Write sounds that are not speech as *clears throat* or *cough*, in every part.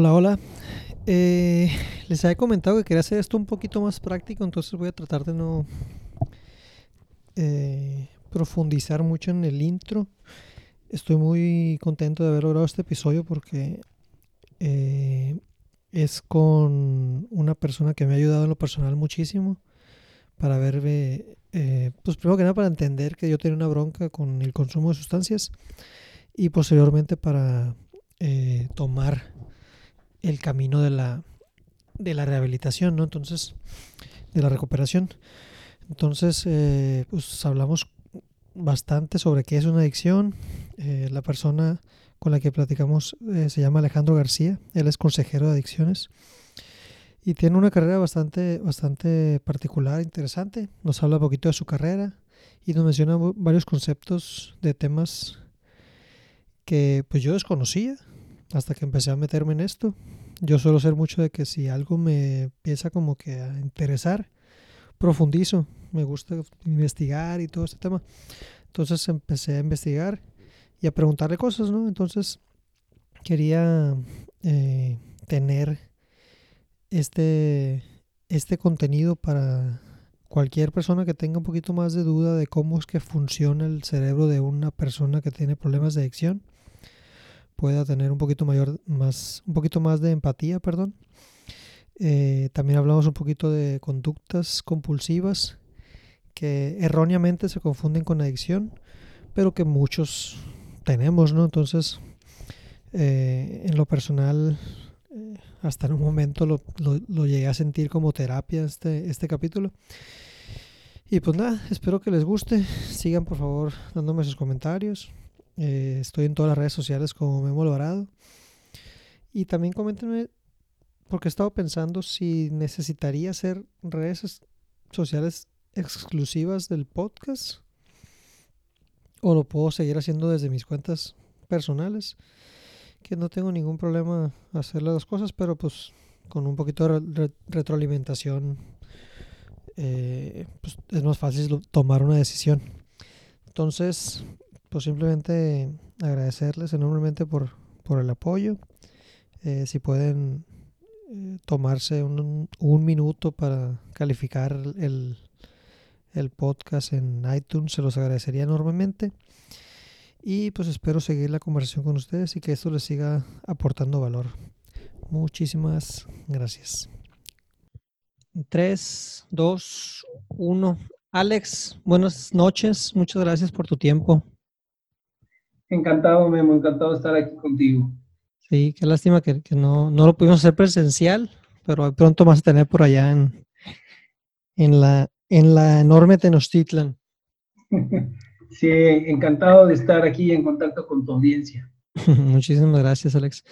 Hola, hola. Eh, les había comentado que quería hacer esto un poquito más práctico, entonces voy a tratar de no eh, profundizar mucho en el intro. Estoy muy contento de haber logrado este episodio porque eh, es con una persona que me ha ayudado en lo personal muchísimo para ver, eh, pues primero que nada para entender que yo tenía una bronca con el consumo de sustancias y posteriormente para tomar el camino de la, de la rehabilitación, ¿no? Entonces, de la recuperación. Entonces, eh, pues hablamos bastante sobre qué es una adicción. Eh, la persona con la que platicamos eh, se llama Alejandro García. Él es consejero de adicciones y tiene una carrera bastante, bastante particular, interesante. Nos habla un poquito de su carrera y nos menciona varios conceptos de temas que pues yo desconocía hasta que empecé a meterme en esto. Yo suelo ser mucho de que si algo me empieza como que a interesar, profundizo. Me gusta investigar y todo este tema. Entonces empecé a investigar y a preguntarle cosas, ¿no? Entonces quería eh, tener este, este contenido para cualquier persona que tenga un poquito más de duda de cómo es que funciona el cerebro de una persona que tiene problemas de adicción pueda tener un poquito mayor más un poquito más de empatía perdón eh, también hablamos un poquito de conductas compulsivas que erróneamente se confunden con adicción pero que muchos tenemos no entonces eh, en lo personal eh, hasta en un momento lo, lo, lo, llegué a sentir como terapia este, este capítulo. Y pues nada, espero que les guste. Sigan por favor dándome sus comentarios. Eh, estoy en todas las redes sociales como Memo Alvarado. Y también coméntenme, porque he estado pensando si necesitaría hacer redes sociales exclusivas del podcast o lo puedo seguir haciendo desde mis cuentas personales que no tengo ningún problema hacer las dos cosas, pero pues con un poquito de re retroalimentación eh, pues es más fácil tomar una decisión. Entonces, pues simplemente agradecerles enormemente por, por el apoyo. Eh, si pueden eh, tomarse un, un, minuto para calificar el, el podcast en iTunes, se los agradecería enormemente. Y pues espero seguir la conversación con ustedes y que esto les siga aportando valor. Muchísimas gracias. 3, 2, 1. Alex, buenas noches. Muchas gracias por tu tiempo. Encantado, Memo. Encantado de estar aquí contigo. Sí, qué lástima que, que no, no, lo pudimos hacer presencial, pero pronto vas a tener por allá en, en, la, en la enorme Tenochtitlan. *laughs* Sí, encantado de estar aquí en contacto con tu audiencia. *laughs* Muchísimas gracias, Alex.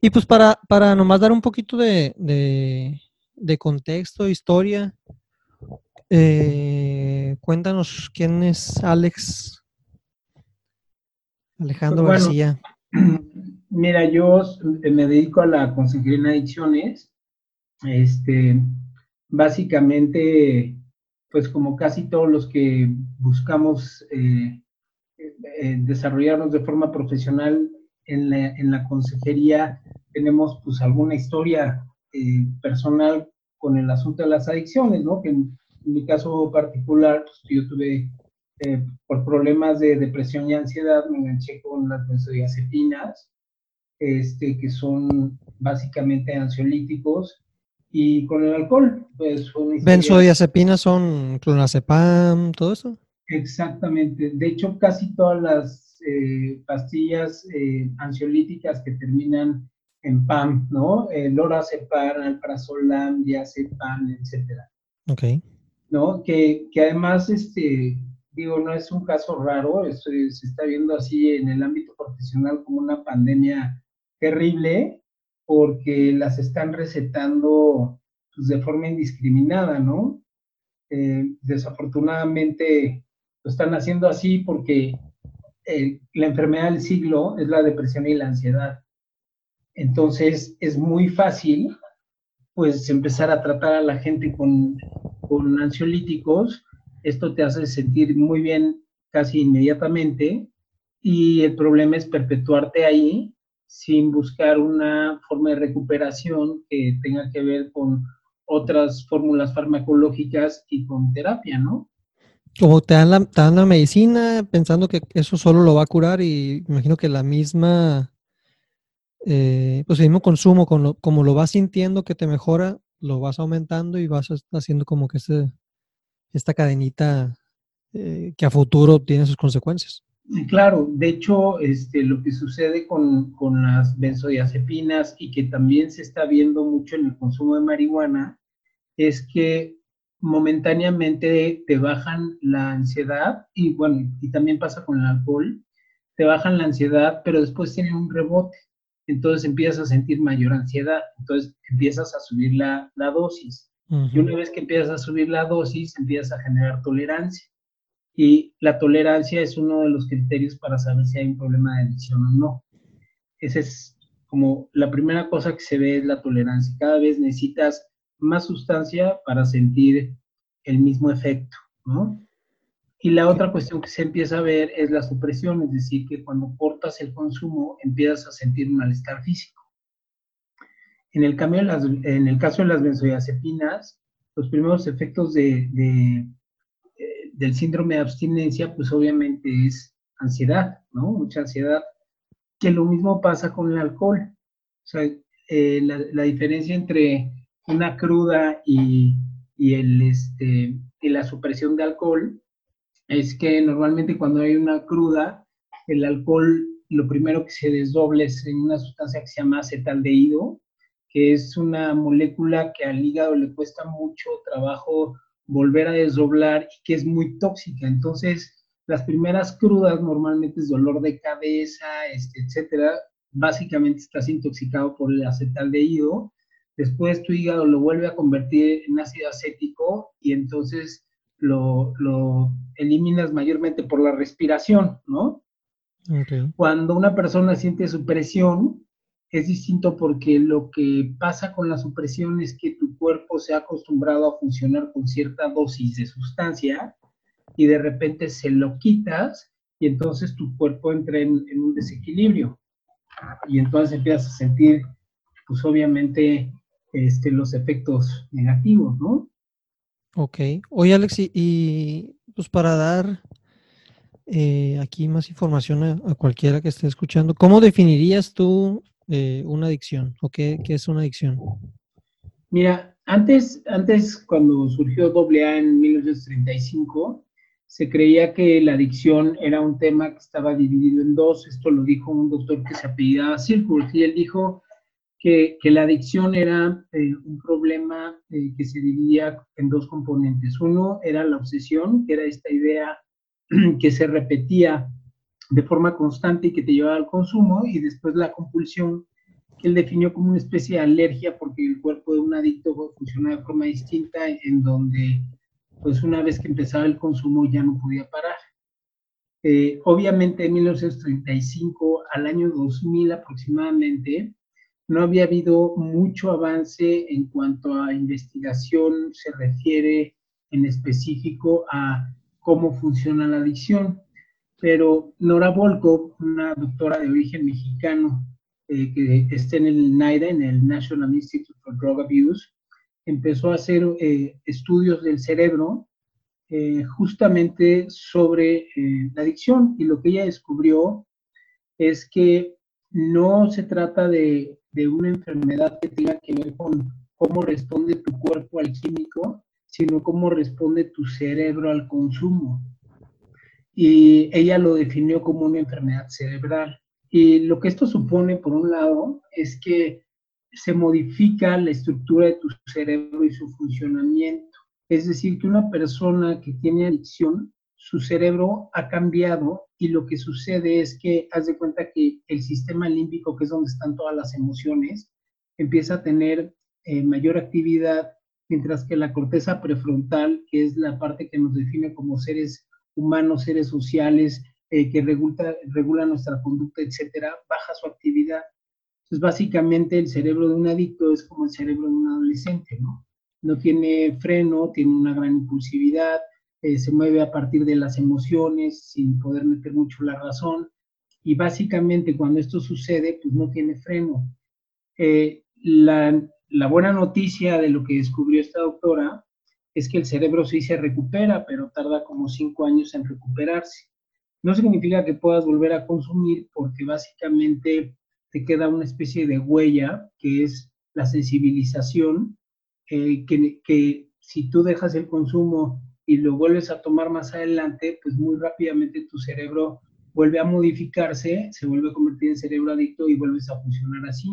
Y pues para, para nomás dar un poquito de, de, de contexto, historia, eh, cuéntanos quién es Alex Alejandro Pues García. *clears throat* Mira, yo me dedico a la consejería en adicciones. Este, básicamente, pues como casi todos los que buscamos eh, eh, desarrollarnos de forma profesional en la, en la, consejería, tenemos pues alguna historia eh, personal con el asunto de las adicciones, ¿no? Que en, en mi caso particular, pues, yo tuve, eh, por problemas de depresión y ansiedad, me enganché con las benzodiazepinas, este, que son básicamente ansiolíticos, y con el alcohol, pues. ¿Benzodiazepinas son clonazepam, todo eso? Exactamente. De hecho, casi todas las eh, pastillas eh, ansiolíticas que terminan en PAM, ¿no? El lorazepam, alprazolam, diazepam, etcétera. Ok. ¿No? Que, que además, este, digo, no es un caso raro, esto se está viendo así en el ámbito profesional como una pandemia terrible, porque las están recetando pues, de forma indiscriminada, ¿no? Eh, desafortunadamente lo están haciendo así porque eh, la enfermedad del siglo es la depresión y la ansiedad. Entonces es muy fácil pues empezar a tratar a la gente con, con ansiolíticos. Esto te hace sentir muy bien casi inmediatamente y el problema es perpetuarte ahí sin buscar una forma de recuperación que tenga que ver con otras fórmulas farmacológicas y con terapia, ¿no? Como te dan, la, te dan la medicina pensando que eso solo lo va a curar y imagino que la misma, eh, pues el mismo consumo, como lo vas sintiendo que te mejora, lo vas aumentando y vas haciendo como que ese, esta cadenita eh, que a futuro tiene sus consecuencias. Claro, de hecho, este, lo que sucede con, con, las benzodiazepinas y que también se está viendo mucho en el consumo de marihuana es que momentáneamente te bajan la ansiedad y bueno, y también pasa con el alcohol, te bajan la ansiedad, pero después tienen un rebote, entonces empiezas a sentir mayor ansiedad, entonces empiezas a subir la, la dosis. Y una vez que empiezas a subir la dosis, empiezas a generar tolerancia. Y la tolerancia es uno de los criterios para saber si hay un problema de adicción o no. Esa es como la primera cosa que se ve es la tolerancia. Cada vez necesitas más sustancia para sentir el mismo efecto, ¿no? Y la otra cuestión que se empieza a ver es la supresión, es decir, que cuando cortas el consumo empiezas a sentir un malestar físico. En el, cambio, en el caso de las benzodiazepinas, los primeros efectos de, del síndrome de abstinencia, pues obviamente es ansiedad, ¿no? Mucha ansiedad, que lo mismo pasa con el alcohol. O sea, eh, la, diferencia entre una cruda y, y, el, este, y la supresión de alcohol es que normalmente cuando hay una cruda, el alcohol lo primero que se desdoble es en una sustancia que se llama acetaldehído, que es una molécula que al hígado le cuesta mucho trabajo volver a desdoblar y que es muy tóxica. Entonces, las primeras crudas normalmente es dolor de cabeza, este, etcétera. Básicamente estás intoxicado por el acetaldehído. Después tu hígado lo vuelve a convertir en ácido acético y entonces lo, lo eliminas mayormente por la respiración, ¿no? Cuando una persona siente su presión, es distinto porque lo que pasa con la supresión es que tu cuerpo se ha acostumbrado a funcionar con cierta dosis de sustancia y de repente se lo quitas y entonces tu cuerpo entra en, un desequilibrio y entonces empiezas a sentir, pues obviamente, este, los efectos negativos, ¿no? Ok. Oye, Alex, y, pues para dar eh, aquí más información a, cualquiera que esté escuchando, ¿cómo definirías tú eh, una adicción o qué, es una adicción? Mira, antes, antes cuando surgió AA en 1935, se creía que la adicción era un tema que estaba dividido en dos. Esto lo dijo un doctor que se apellidaba Circus y él dijo que, que la adicción era eh, un problema eh, que se dividía en dos componentes. Uno era la obsesión, que era esta idea *clears throat* que se repetía de forma constante y que te lleva al consumo, y después la compulsión, que él definió como una especie de alergia porque el cuerpo de un adicto funciona de forma distinta, en donde pues una vez que empezaba el consumo ya no podía parar. Eh, obviamente en 1935 al año 2000 aproximadamente, no había habido mucho avance en cuanto a investigación se refiere en específico a cómo funciona la adicción pero Nora Volkov, una doctora de origen mexicano eh, que está en el NIDA, en el National Institute for Drug Abuse, empezó a hacer eh, estudios del cerebro eh, justamente sobre la adicción. Y lo que ella descubrió es que no se trata de, de una enfermedad que tenga que ver con cómo responde tu cuerpo al químico, sino cómo responde tu cerebro al consumo y ella lo definió como una enfermedad cerebral. Y lo que esto supone, por un lado, es que se modifica la estructura de tu cerebro y su funcionamiento. Es decir, que una persona que tiene adicción, su cerebro ha cambiado y lo que sucede es que haz de cuenta que el sistema límbico, que es donde están todas las emociones, empieza a tener eh, mayor actividad, mientras que la corteza prefrontal, que es la parte que nos define como seres humanos, seres sociales, eh, que regula, regula nuestra conducta, etcétera, baja su actividad. Entonces, básicamente, el cerebro de un adicto es como el cerebro de un adolescente, ¿no? No tiene freno, tiene una gran impulsividad, eh, se mueve a partir de las emociones, sin poder meter mucho la razón, y básicamente cuando esto sucede, pues no tiene freno. Eh, la, la, buena noticia de lo que descubrió esta doctora es que el cerebro sí se recupera, pero tarda como cinco años en recuperarse. No significa que puedas volver a consumir porque básicamente te queda una especie de huella que es la sensibilización, eh, que, que si tú dejas el consumo y lo vuelves a tomar más adelante, pues muy rápidamente tu cerebro vuelve a modificarse, se vuelve a convertir en cerebro adicto y vuelves a funcionar así.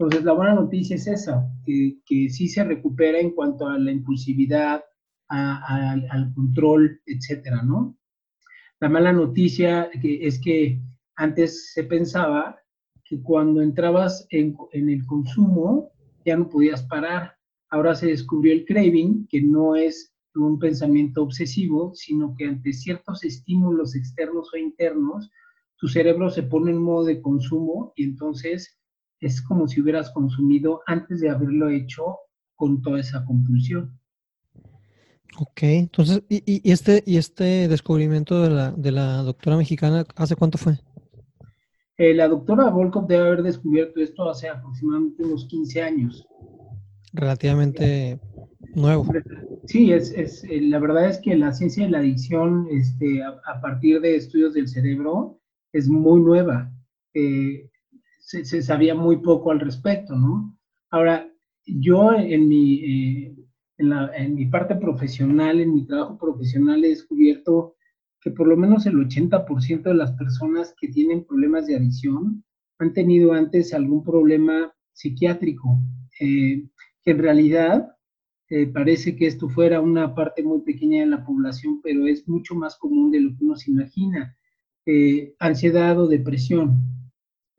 Entonces, la buena noticia es esa, que, que sí se recupera en cuanto a la impulsividad, al control, etcétera, ¿no? La mala noticia es que antes se pensaba que cuando entrabas en, en, el consumo ya no podías parar. Ahora se descubrió el craving, que no es un pensamiento obsesivo, sino que ante ciertos estímulos externos o internos, tu cerebro se pone en modo de consumo y entonces es como si hubieras consumido antes de haberlo hecho con toda esa compulsión. Ok, entonces, ¿y, este, y este descubrimiento de la, de la doctora mexicana, hace cuánto fue? Eh, la doctora Volkov debe haber descubierto esto hace aproximadamente unos 15 años. Relativamente nuevo. Sí, es, es, eh, la verdad es que la ciencia de la adicción, este, a, partir de estudios del cerebro, es muy nueva. Eh, se, sabía muy poco al respecto, ¿no? Ahora, yo en mi, eh, en, la, en mi parte profesional, en mi trabajo profesional, he descubierto que por lo menos el 80% de las personas que tienen problemas de adicción han tenido antes algún problema psiquiátrico, que en realidad eh, parece que esto fuera una parte muy pequeña de la población, pero es mucho más común de lo que uno se imagina. Eh, ansiedad o depresión,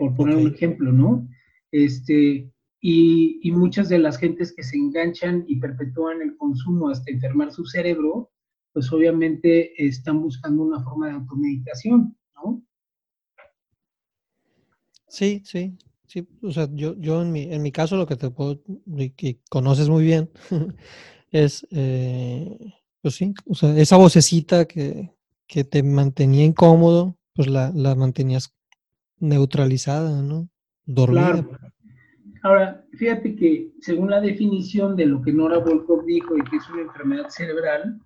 por poner un ejemplo, ¿no? Este, y, y, muchas de las gentes que se enganchan y perpetúan el consumo hasta enfermar su cerebro, pues obviamente están buscando una forma de automedicación, ¿no? Sí, sí, Sí, o sea, yo, yo en, mi, en mi caso lo que te puedo, que conoces muy bien, *laughs* es, eh, pues sí, o sea, esa vocecita que, que te mantenía incómodo, pues la, la mantenías neutralizada, ¿no? Dormida. Ahora, fíjate que según la definición de lo que Nora Volkov dijo y que es una enfermedad cerebral,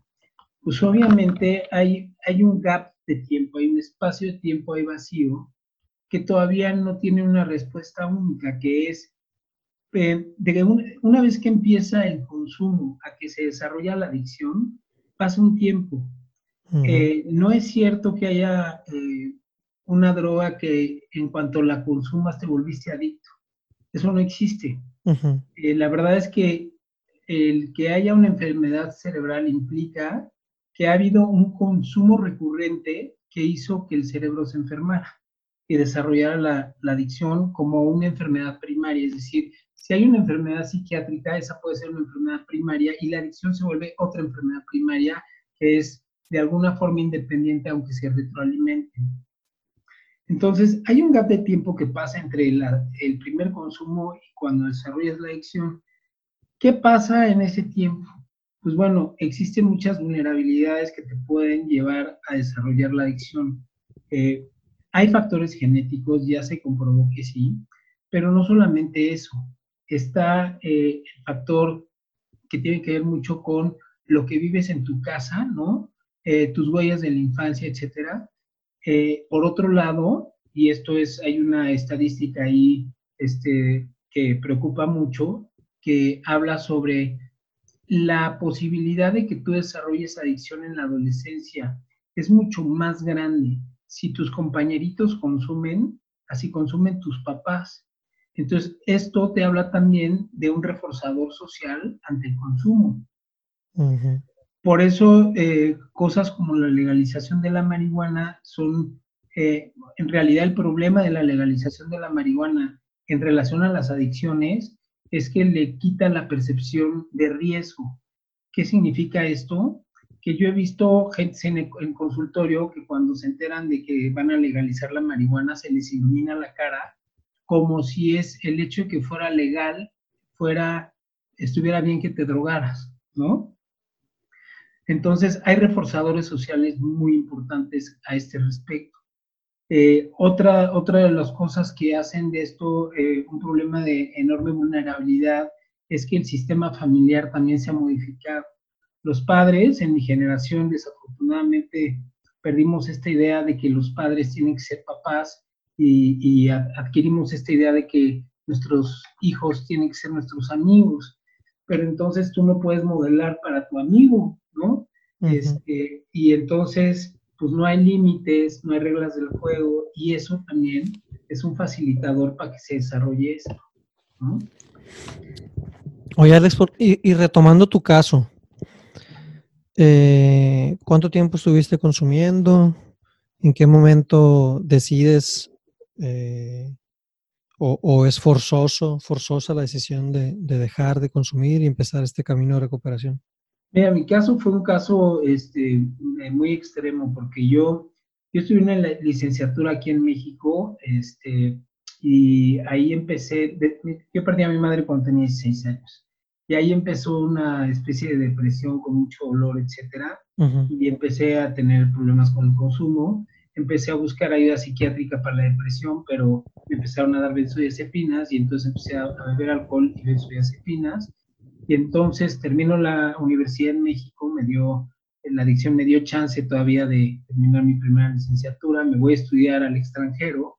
pues obviamente hay, hay un gap de tiempo, hay un espacio de tiempo, hay vacío, que todavía no tiene una respuesta única, que es eh, de una vez que empieza el consumo a que se desarrolla la adicción, pasa un tiempo. Eh, no es cierto que haya eh, una droga que en cuanto la consumas te volviste adicto. Eso no existe. la verdad es que el que haya una enfermedad cerebral implica que ha habido un consumo recurrente que hizo que el cerebro se enfermara y desarrollar la, la, adicción como una enfermedad primaria. Es decir, si hay una enfermedad psiquiátrica, esa puede ser una enfermedad primaria y la adicción se vuelve otra enfermedad primaria que es de alguna forma independiente aunque se retroalimente. Entonces, hay un gap de tiempo que pasa entre el primer consumo y cuando desarrollas la adicción. ¿Qué pasa en ese tiempo? Pues bueno, existen muchas vulnerabilidades que te pueden llevar a desarrollar la adicción. Eh, hay factores genéticos, ya se comprobó que sí, pero no solamente eso. Está eh, el factor que tiene que ver mucho con lo que vives en tu casa, ¿no? Eh, tus huellas de la infancia, etcétera. Eh, por otro lado, y esto es, hay una estadística ahí este, que preocupa mucho, que habla sobre la posibilidad de que tú desarrolles adicción en la adolescencia es mucho más grande si tus compañeritos consumen, así consumen tus papás. Entonces, esto te habla también de un reforzador social ante el consumo. Por eso, eh, cosas como la legalización de la marihuana son, eh, en realidad, el problema de la legalización de la marihuana en relación a las adicciones es que le quita la percepción de riesgo. ¿Qué significa esto? que yo he visto gente en, consultorio que cuando se enteran de que van a legalizar la marihuana se les ilumina la cara como si es el hecho de que fuera legal, fuera, estuviera bien que te drogaras, ¿no? Entonces, hay reforzadores sociales muy importantes a este respecto. Eh, otra, otra de las cosas que hacen de esto eh, un problema de enorme vulnerabilidad es que el sistema familiar también se ha modificado. Los padres, en mi generación, desafortunadamente, perdimos esta idea de que los padres tienen que ser papás y, y adquirimos esta idea de que nuestros hijos tienen que ser nuestros amigos, pero entonces tú no puedes modelar para tu amigo, este, y entonces, pues no hay límites, no hay reglas del juego, y eso también es un facilitador para que se desarrolle esto, ¿no? Oye, Alex, y, retomando tu caso, eh, ¿cuánto tiempo estuviste consumiendo? ¿En qué momento decides eh, o, es forzoso, forzosa la decisión de, dejar de consumir y empezar este camino de recuperación? Mira, mi caso fue un caso este, eh, muy extremo porque yo, yo estuve en la licenciatura aquí en México este, y ahí empecé, yo perdí a mi madre cuando tenía 16 años y ahí empezó una especie de depresión con mucho dolor, etcétera, y empecé a tener problemas con el consumo empecé a buscar ayuda psiquiátrica para la depresión, pero me empezaron a dar benzodiazepinas y entonces empecé a, beber alcohol y benzodiazepinas. Y entonces termino la universidad en México, me dio, la adicción me dio chance todavía de terminar mi primera licenciatura, me voy a estudiar al extranjero.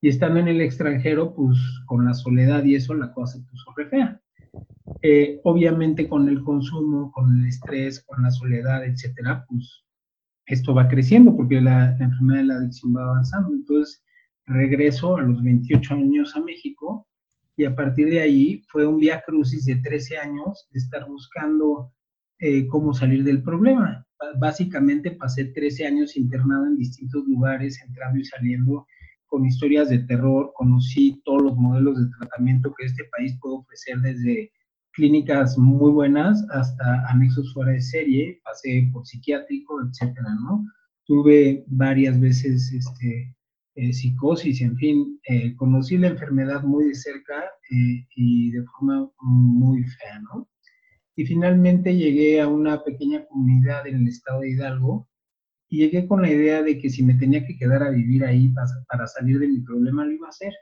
Y estando en el extranjero, pues con la soledad y eso, la cosa se puso re fea. Eh, obviamente con el consumo, con el estrés, con la soledad, etcétera, pues esto va creciendo porque la, enfermedad de la adicción va avanzando. Entonces, regreso a los 28 años a México y a partir de ahí fue un vía crucis de 13 años de estar buscando eh, cómo salir del problema. Básicamente pasé 13 años internado en distintos lugares, entrando y saliendo con historias de terror, conocí todos los modelos de tratamiento que este país puede ofrecer desde clínicas muy buenas hasta anexos fuera de serie, pasé por psiquiátrico, etcétera, ¿no? Tuve varias veces este, eh, psicosis, en fin, eh, conocí la enfermedad muy de cerca eh, y de forma muy fea, ¿no? Y finalmente llegué a una pequeña comunidad en el estado de Hidalgo y llegué con la idea de que si me tenía que quedar a vivir ahí para, para salir de mi problema, lo iba a hacer.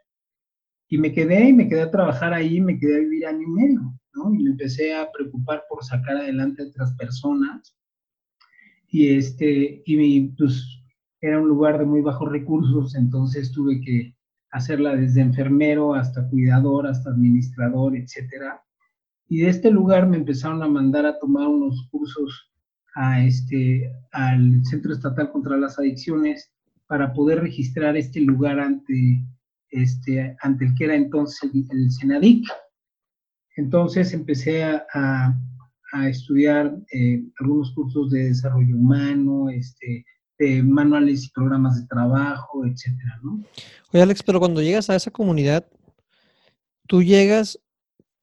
Y me quedé y me quedé a trabajar ahí, me quedé a vivir año y medio. Y me empecé a preocupar por sacar adelante otras personas. Y, este, y pues era un lugar de muy bajos recursos, entonces tuve que hacerla desde enfermero hasta cuidador, hasta administrador, etcétera. Y de este lugar me empezaron a mandar a tomar unos cursos a este, al Centro Estatal contra las Adicciones para poder registrar este lugar ante, este, ante el que era entonces el, Senadic. Entonces empecé a, estudiar eh, algunos cursos de desarrollo humano, este, de manuales y programas de trabajo, etcétera, ¿no? Oye, Alex, pero cuando llegas a esa comunidad, tú llegas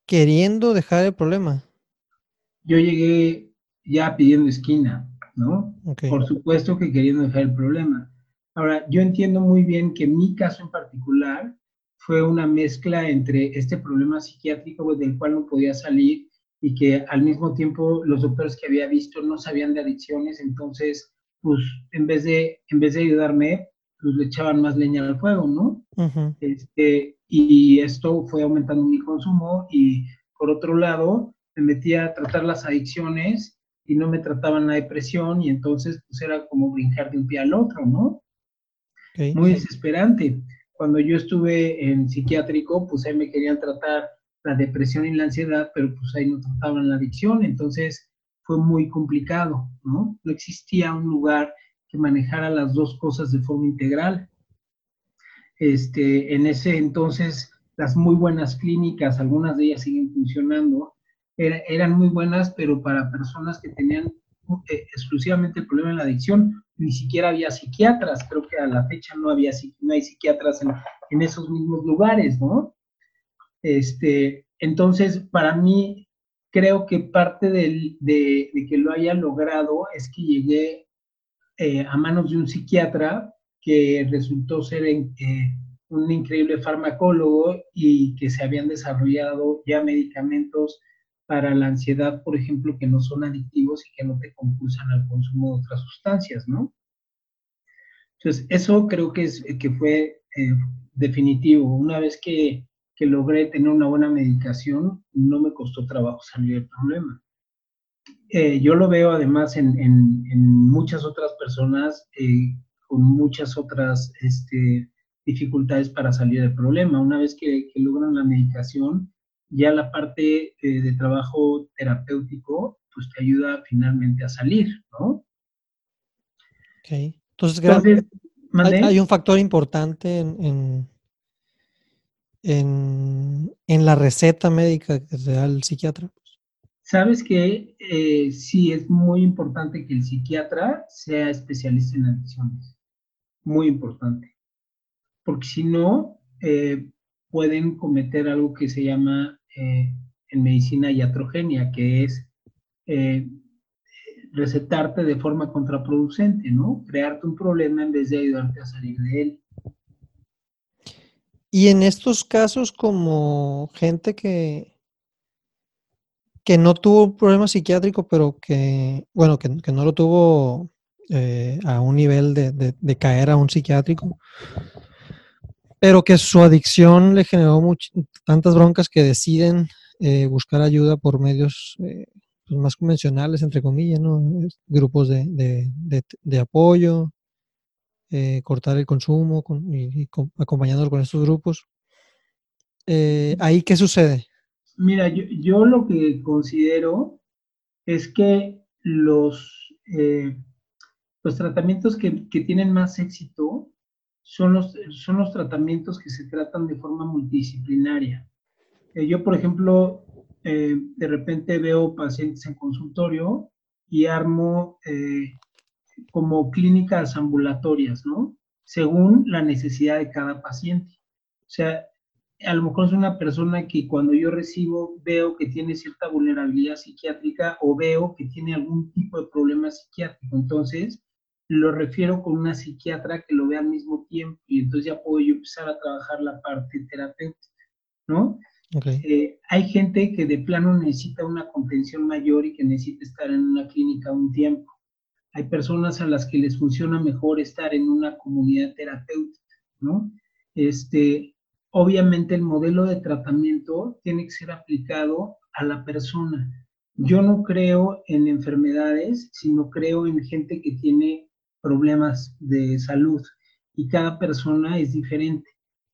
queriendo dejar el problema. Yo llegué ya pidiendo esquina, ¿no? Por supuesto que queriendo dejar el problema. Ahora, yo entiendo muy bien que mi caso en particular, fue una mezcla entre este problema psiquiátrico del cual no podía salir y que al mismo tiempo los doctores que había visto no sabían de adicciones, entonces, pues en vez de, en vez de ayudarme, pues le echaban más leña al fuego, ¿no? este, y esto fue aumentando mi consumo y por otro lado, me metía a tratar las adicciones y no me trataban la depresión y entonces pues era como brincar de un pie al otro, ¿no? Muy desesperante cuando yo estuve en psiquiátrico, pues ahí me querían tratar la depresión y la ansiedad, pero pues ahí no trataban la adicción, entonces fue muy complicado, ¿no? No existía un lugar que manejara las dos cosas de forma integral. Este, en ese entonces, las muy buenas clínicas, algunas de ellas siguen funcionando, eran muy buenas, pero para personas que tenían eh, exclusivamente el problema de la adicción, ni siquiera había psiquiatras, creo que a la fecha no, había, no hay psiquiatras en, esos mismos lugares, ¿no? Este, entonces, para mí, creo que parte de, que lo haya logrado es que llegué eh, a manos de un psiquiatra que resultó ser eh, un increíble farmacólogo y que se habían desarrollado ya medicamentos para la ansiedad, por ejemplo, que no son adictivos y que no te compulsan al consumo de otras sustancias, ¿no? Entonces, eso creo que, es, que fue eh, definitivo. Una vez que, que, logré tener una buena medicación, no me costó trabajo salir del problema. Eh, yo lo veo además en, en, en muchas otras personas eh, con muchas otras este, dificultades para salir del problema. Una vez que, que logran la medicación, ya la parte eh, de trabajo terapéutico, pues te ayuda finalmente a salir, ¿no? Ok. Entonces, Entonces hay, hay, un factor importante en, en, en, la receta médica que te da el psiquiatra. Sabes que eh, sí es muy importante que el psiquiatra sea especialista en adicciones. Muy importante. Porque si no, eh, pueden cometer algo que se llama eh, en medicina iatrogenia, que es eh, recetarte de forma contraproducente, ¿no? Crearte un problema en vez de ayudarte a salir de él. Y en estos casos, como gente que, que no tuvo un problema psiquiátrico, pero que, bueno, que, no lo tuvo eh, a un nivel de, caer a un psiquiátrico, pero que su adicción le generó tantas broncas que deciden eh, buscar ayuda por medios eh, pues, más convencionales, entre comillas, ¿no? grupos de, de, apoyo, eh, cortar el consumo y, acompañándolos con estos grupos. ¿Ahí qué sucede? Mira, yo, yo, lo que considero es que los, los tratamientos que, que tienen más éxito son los, son los tratamientos que se tratan de forma multidisciplinaria. Eh, yo, por ejemplo, eh, de repente veo pacientes en consultorio y armo eh, como clínicas ambulatorias, ¿no? Según la necesidad de cada paciente. O sea, a lo mejor es una persona que cuando yo recibo veo que tiene cierta vulnerabilidad psiquiátrica o veo que tiene algún tipo de problema psiquiátrico. Entonces, lo refiero con una psiquiatra que lo vea al mismo tiempo y entonces ya puedo yo empezar a trabajar la parte terapéutica, ¿no? Eh, hay gente que de plano necesita una contención mayor y que necesita estar en una clínica un tiempo. Hay personas a las que les funciona mejor estar en una comunidad terapéutica, ¿no? Este, obviamente el modelo de tratamiento tiene que ser aplicado a la persona. Yo no creo en enfermedades, sino creo en gente que tiene problemas de salud y cada persona es diferente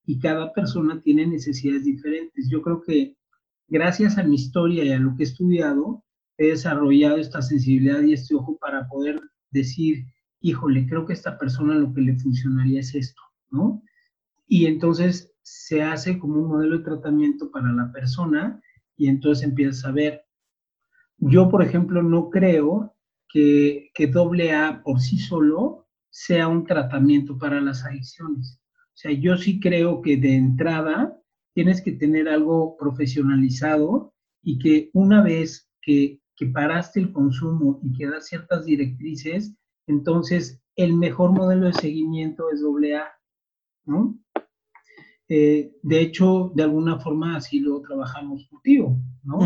y cada persona tiene necesidades diferentes. Yo creo que gracias a mi historia y a lo que he estudiado, he desarrollado esta sensibilidad y este ojo para poder decir, híjole, creo que esta persona lo que le funcionaría es esto, ¿no? Y entonces se hace como un modelo de tratamiento para la persona y entonces empiezas a ver. Yo, por ejemplo, no creo que, que A por sí solo sea un tratamiento para las adicciones. O sea, yo sí creo que de entrada tienes que tener algo profesionalizado y que una vez que, que paraste el consumo y que das ciertas directrices, entonces el mejor modelo de seguimiento es AA, ¿no? Eh, de hecho, de alguna forma así lo trabajamos contigo, ¿no?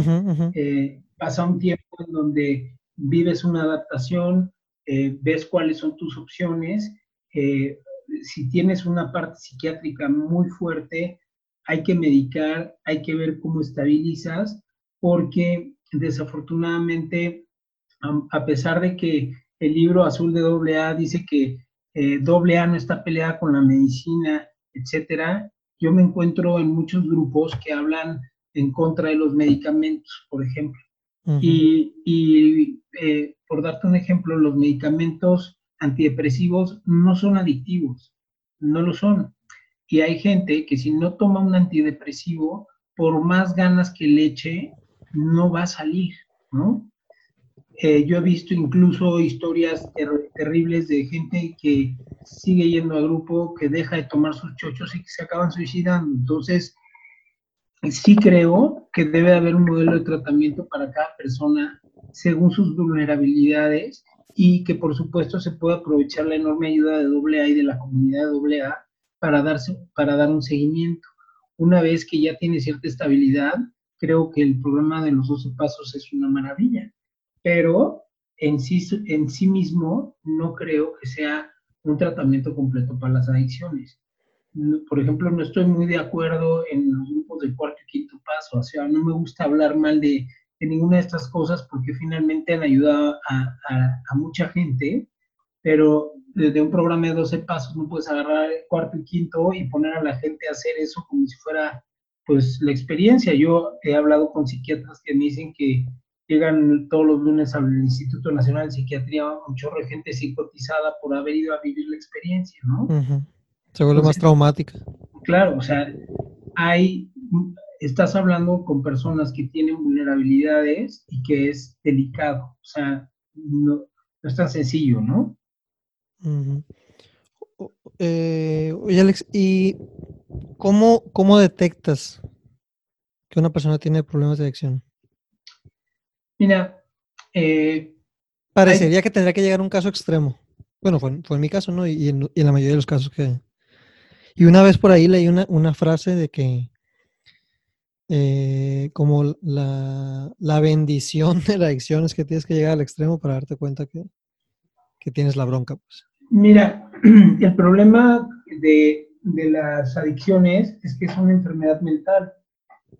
Eh, pasa un tiempo en donde vives una adaptación, eh, ves cuáles son tus opciones. Si tienes una parte psiquiátrica muy fuerte, hay que medicar, hay que ver cómo estabilizas, porque desafortunadamente, a pesar de que el libro azul de AA dice que eh, AA no está peleada con la medicina, etcétera, yo me encuentro en muchos grupos que hablan en contra de los medicamentos, por ejemplo. Y, eh, por darte un ejemplo, los medicamentos antidepresivos no son adictivos, no lo son. Y hay gente que si no toma un antidepresivo, por más ganas que le eche, no va a salir, ¿no? Eh, yo he visto incluso historias terribles de gente que sigue yendo al grupo, que deja de tomar sus chochos y que se acaban suicidando. Entonces, sí creo que debe haber un modelo de tratamiento para cada persona según sus vulnerabilidades y que por supuesto se pueda aprovechar la enorme ayuda de AA y de la comunidad de AA para, darse, para dar un seguimiento. Una vez que ya tiene cierta estabilidad, creo que el programa de los 12 pasos es una maravilla, pero en sí, en sí mismo no creo que sea un tratamiento completo para las adicciones. Por ejemplo, no estoy muy de acuerdo en los grupos de cuarto y quinto paso, o sea, no me gusta hablar mal de, ninguna de estas cosas porque finalmente han ayudado a, a mucha gente, pero desde un programa de 12 pasos no puedes agarrar el cuarto y quinto y poner a la gente a hacer eso como si fuera pues la experiencia. Yo he hablado con psiquiatras que me dicen que llegan todos los lunes al Instituto Nacional de Psiquiatría un chorro de gente psicotizada por haber ido a vivir la experiencia, ¿no? Se vuelve más traumática. Claro, o sea, hay, estás hablando con personas que tienen vulnerabilidades y que es delicado, o sea, no, no es tan sencillo, ¿no? Eh, oye, Alex, ¿y cómo, cómo detectas que una persona tiene problemas de adicción? Mira, eh, parecería que tendría que llegar a un caso extremo. Bueno, fue, en mi caso, ¿no? Y en, la mayoría de los casos que... Y una vez por ahí leí una, frase de que eh, como la, la, bendición de la adicción es que tienes que llegar al extremo para darte cuenta que, que tienes la bronca. Pues. Mira, *clears throat* el problema de, las adicciones es que es una enfermedad mental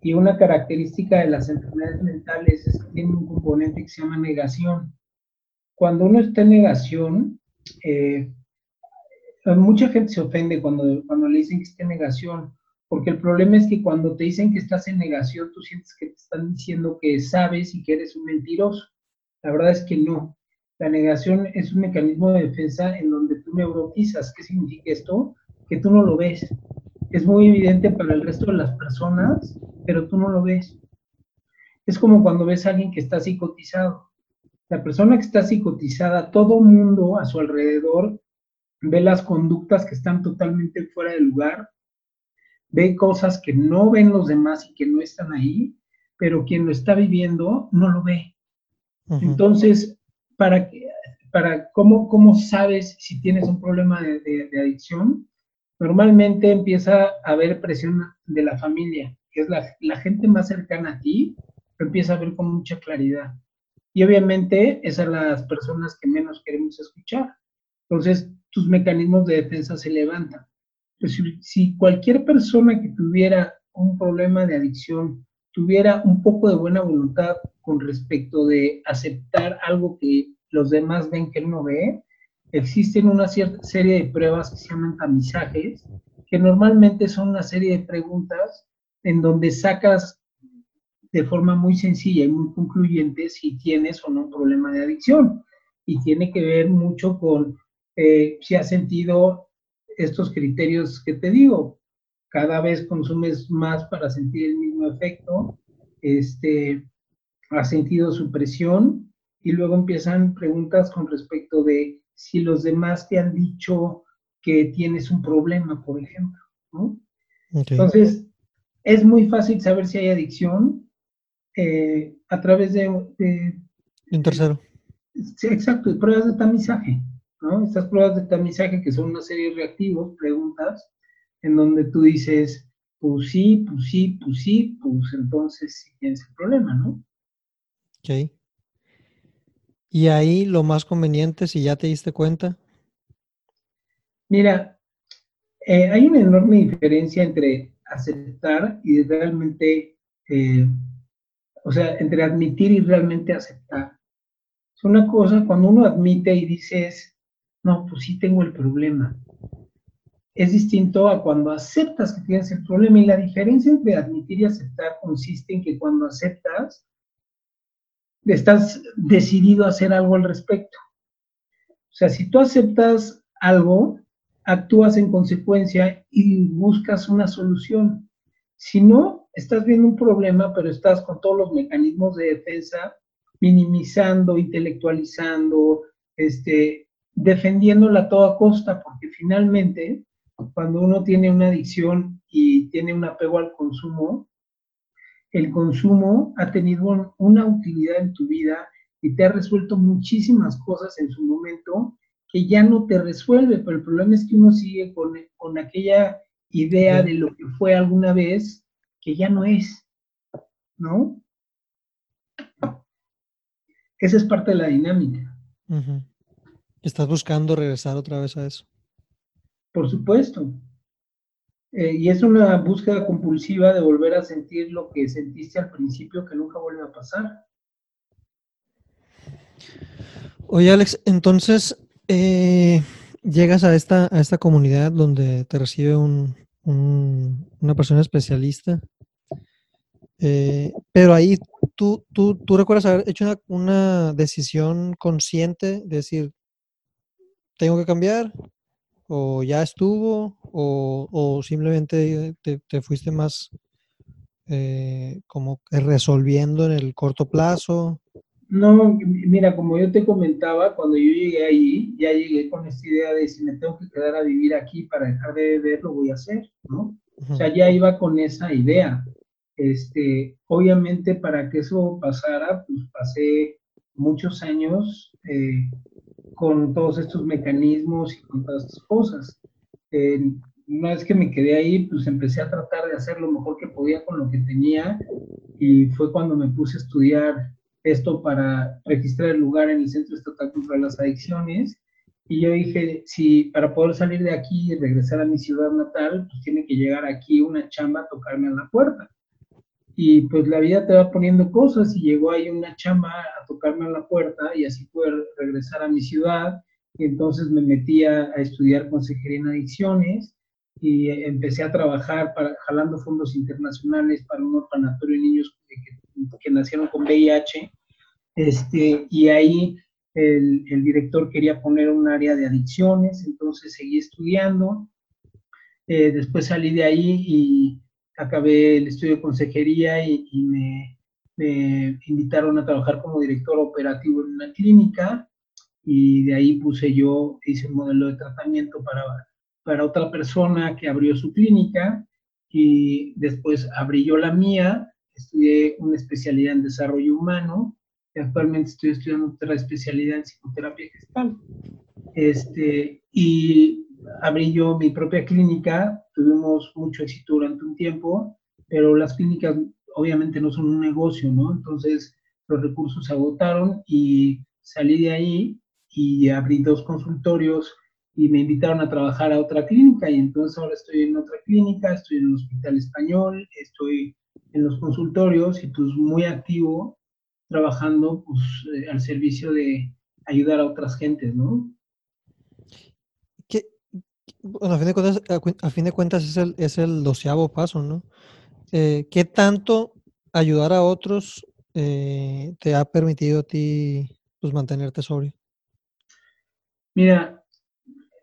y una característica de las enfermedades mentales es que tienen un componente que se llama negación. Cuando uno está en negación, eh, mucha gente se ofende cuando, cuando le dicen que está en negación, porque el problema es que cuando te dicen que estás en negación, tú sientes que te están diciendo que sabes y que eres un mentiroso. La verdad es que no. La negación es un mecanismo de defensa en donde tú neurotizas. ¿Qué significa esto? Que tú no lo ves. Es muy evidente para el resto de las personas, pero tú no lo ves. Es como cuando ves a alguien que está psicotizado. La persona que está psicotizada, todo mundo a su alrededor ve las conductas que están totalmente fuera de lugar, ve cosas que no ven los demás y que no están ahí, pero quien lo está viviendo no lo ve. Entonces, para, para cómo, cómo sabes si tienes un problema de, adicción, normalmente empieza a haber presión de la familia, que es la, gente más cercana a ti, lo empieza a ver con mucha claridad. Y obviamente esas son las personas que menos queremos escuchar. Entonces, tus mecanismos de defensa se levantan. Pues si, si, cualquier persona que tuviera un problema de adicción tuviera un poco de buena voluntad con respecto de aceptar algo que los demás ven que él no ve, existen una cierta serie de pruebas que se llaman tamizajes, que normalmente son una serie de preguntas en donde sacas de forma muy sencilla y muy concluyente si tienes o no un problema de adicción. Y tiene que ver mucho con eh, si has sentido estos criterios que te digo, cada vez consumes más para sentir el mismo efecto, este, has sentido supresión y luego empiezan preguntas con respecto de si los demás te han dicho que tienes un problema, por ejemplo, Entonces, es muy fácil saber si hay adicción eh, a través de, Un tercero. Sí, exacto, pruebas de tamizaje, ¿no? Estas pruebas de tamizaje que son una serie de reactivos, preguntas, en donde tú dices, pues sí, pues sí, pues sí, pues entonces sí tienes el problema, ¿no? Ok. Y ahí lo más conveniente, si ya te diste cuenta. Mira, eh, hay una enorme diferencia entre aceptar y realmente, eh, o sea, entre admitir y realmente aceptar. Es una cosa cuando uno admite y dices, no, pues sí tengo el problema es distinto a cuando aceptas que tienes el problema. Y la diferencia entre admitir y aceptar consiste en que cuando aceptas, estás decidido a hacer algo al respecto. O sea, si tú aceptas algo, actúas en consecuencia y buscas una solución. Si no, estás viendo un problema, pero estás con todos los mecanismos de defensa, minimizando, intelectualizando, este, defendiéndola a toda costa, porque finalmente cuando uno tiene una adicción y tiene un apego al consumo, el consumo ha tenido una utilidad en tu vida y te ha resuelto muchísimas cosas en su momento que ya no te resuelve, pero el problema es que uno sigue con, con aquella idea de lo que fue alguna vez que ya no es, ¿no? Esa es parte de la dinámica. ¿Estás buscando regresar otra vez a eso? Por supuesto. Eh, y es una búsqueda compulsiva de volver a sentir lo que sentiste al principio que nunca vuelve a pasar. Oye, Alex, entonces eh, llegas a esta, a esta comunidad donde te recibe un, una persona especialista, eh, pero ahí tú, tú, tú recuerdas haber hecho una, una decisión consciente de decir, tengo que cambiar, o ya estuvo, o, simplemente te, fuiste más eh, como resolviendo en el corto plazo. No, mira, como yo te comentaba, cuando yo llegué ahí, ya llegué con esta idea de si me tengo que quedar a vivir aquí para dejar de beber, lo voy a hacer, ¿no? O sea, ya iba con esa idea. Este, obviamente para que eso pasara, pues pasé muchos años eh, con todos estos mecanismos y con todas estas cosas. Eh, una vez que me quedé ahí, pues empecé a tratar de hacer lo mejor que podía con lo que tenía y fue cuando me puse a estudiar esto para registrar el lugar en el Centro Estatal contra las Adicciones. Y yo dije, si para poder salir de aquí y regresar a mi ciudad natal, pues tiene que llegar aquí una chamba a tocarme a la puerta y pues la vida te va poniendo cosas y llegó ahí una chamba a tocarme a la puerta y así pude regresar a mi ciudad. Y entonces me metí a, estudiar consejería en adicciones y empecé a trabajar para, jalando fondos internacionales para un orfanatorio de niños que, nacieron con VIH este, y ahí el, el, director quería poner un área de adicciones, entonces seguí estudiando, eh, después salí de ahí y acabé el estudio de consejería y, me, invitaron a trabajar como director operativo en una clínica y de ahí puse yo, hice un modelo de tratamiento para, para otra persona que abrió su clínica y después abrí yo la mía, estudié una especialidad en desarrollo humano y actualmente estoy estudiando otra especialidad en psicoterapia gestal. Este, y abrí yo mi propia clínica, tuvimos mucho éxito durante un tiempo, pero las clínicas obviamente no son un negocio, ¿no? Entonces los recursos se agotaron y salí de ahí y abrí dos consultorios y me invitaron a trabajar a otra clínica y entonces ahora estoy en otra clínica, estoy en el Hospital Español, estoy en los consultorios y pues muy activo trabajando pues eh, al servicio de ayudar a otras gentes, ¿no? Bueno, a fin de cuentas, a, fin de cuentas es, el, es el doceavo paso, ¿no? Eh, ¿Qué tanto ayudar a otros eh, te ha permitido a ti pues, mantenerte sobrio? Mira,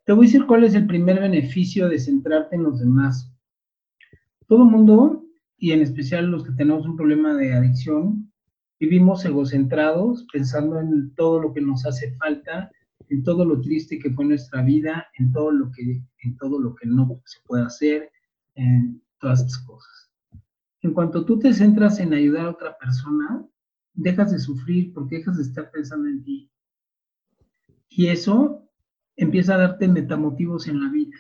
te voy a decir cuál es el primer beneficio de centrarte en los demás. Todo mundo, y en especial los que tenemos un problema de adicción, vivimos egocentrados pensando en todo lo que nos hace falta en todo lo triste que fue nuestra vida, en todo lo que, en todo lo que no se puede hacer, en todas estas cosas. En cuanto tú te centras en ayudar a otra persona, dejas de sufrir porque dejas de estar pensando en ti. Y eso empieza a darte metamotivos en la vida.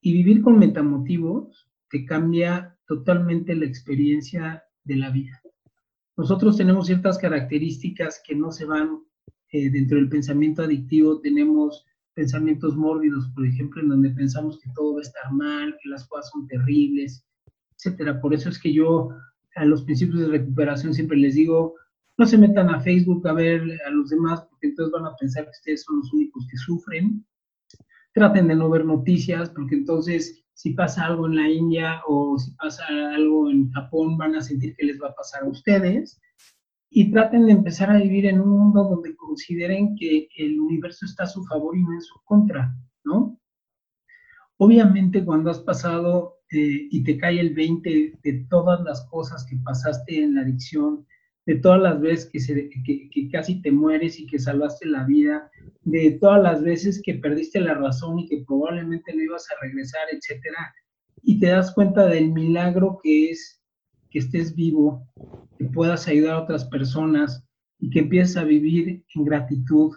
Y vivir con metamotivos te cambia totalmente la experiencia de la vida. Nosotros tenemos ciertas características que no se van eh, dentro del pensamiento adictivo tenemos pensamientos mórbidos, por ejemplo, en donde pensamos que todo va a estar mal, que las cosas son terribles, etcétera. Por eso es que yo a los principios de recuperación siempre les digo, no se metan a Facebook a ver a los demás, porque entonces van a pensar que ustedes son los únicos que sufren. Traten de no ver noticias, porque entonces si pasa algo en la India o si pasa algo en Japón, van a sentir que les va a pasar a ustedes y traten de empezar a vivir en un mundo donde consideren que el universo está a su favor y no en su contra, ¿no? Obviamente cuando has pasado eh, y te cae el 20 de todas las cosas que pasaste en la adicción, de todas las veces que, que, casi te mueres y que salvaste la vida, de todas las veces que perdiste la razón y que probablemente no ibas a regresar, etcétera, y te das cuenta del milagro que es que estés vivo, que puedas ayudar a otras personas y que empieces a vivir en gratitud,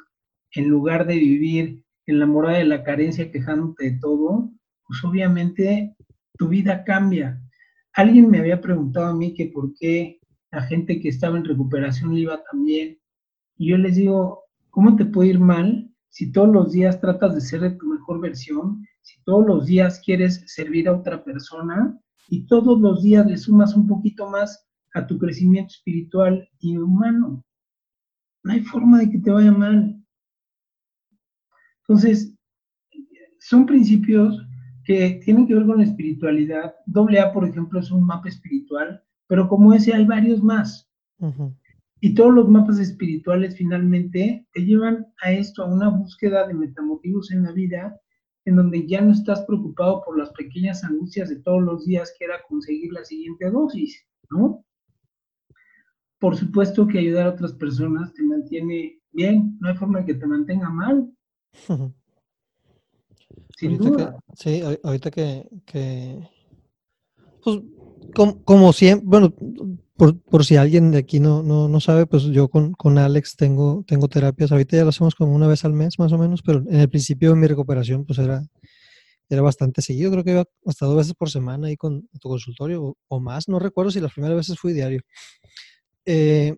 en lugar de vivir en la morada de la carencia quejándote de todo, pues obviamente tu vida cambia. Alguien me había preguntado a mí que por qué la gente que estaba en recuperación iba tan bien. Y yo les digo, ¿cómo te puede ir mal si todos los días tratas de ser tu mejor versión, si todos los días quieres servir a otra persona y todos los días le sumas un poquito más a tu crecimiento espiritual y humano. No hay forma de que te vaya mal. Entonces, son principios que tienen que ver con la espiritualidad. Doble A, por ejemplo, es un mapa espiritual, pero como ese hay varios más. Y todos los mapas espirituales finalmente te llevan a esto, a una búsqueda de metamotivos en la vida, en donde ya no estás preocupado por las pequeñas angustias de todos los días, que era conseguir la siguiente dosis, ¿no? Por supuesto que ayudar a otras personas te mantiene bien, no hay forma de que te mantenga mal. *laughs* Sin duda. sí, ahorita que, pues, como, siempre, bueno, por, si alguien de aquí no, no, sabe, pues yo con, con, Alex tengo, tengo terapias, ahorita ya lo hacemos como una vez al mes más o menos, pero en el principio de mi recuperación pues era, era bastante seguido, creo que iba hasta dos veces por semana ahí con tu consultorio o, más, no recuerdo si las primeras veces fui diario. Eh,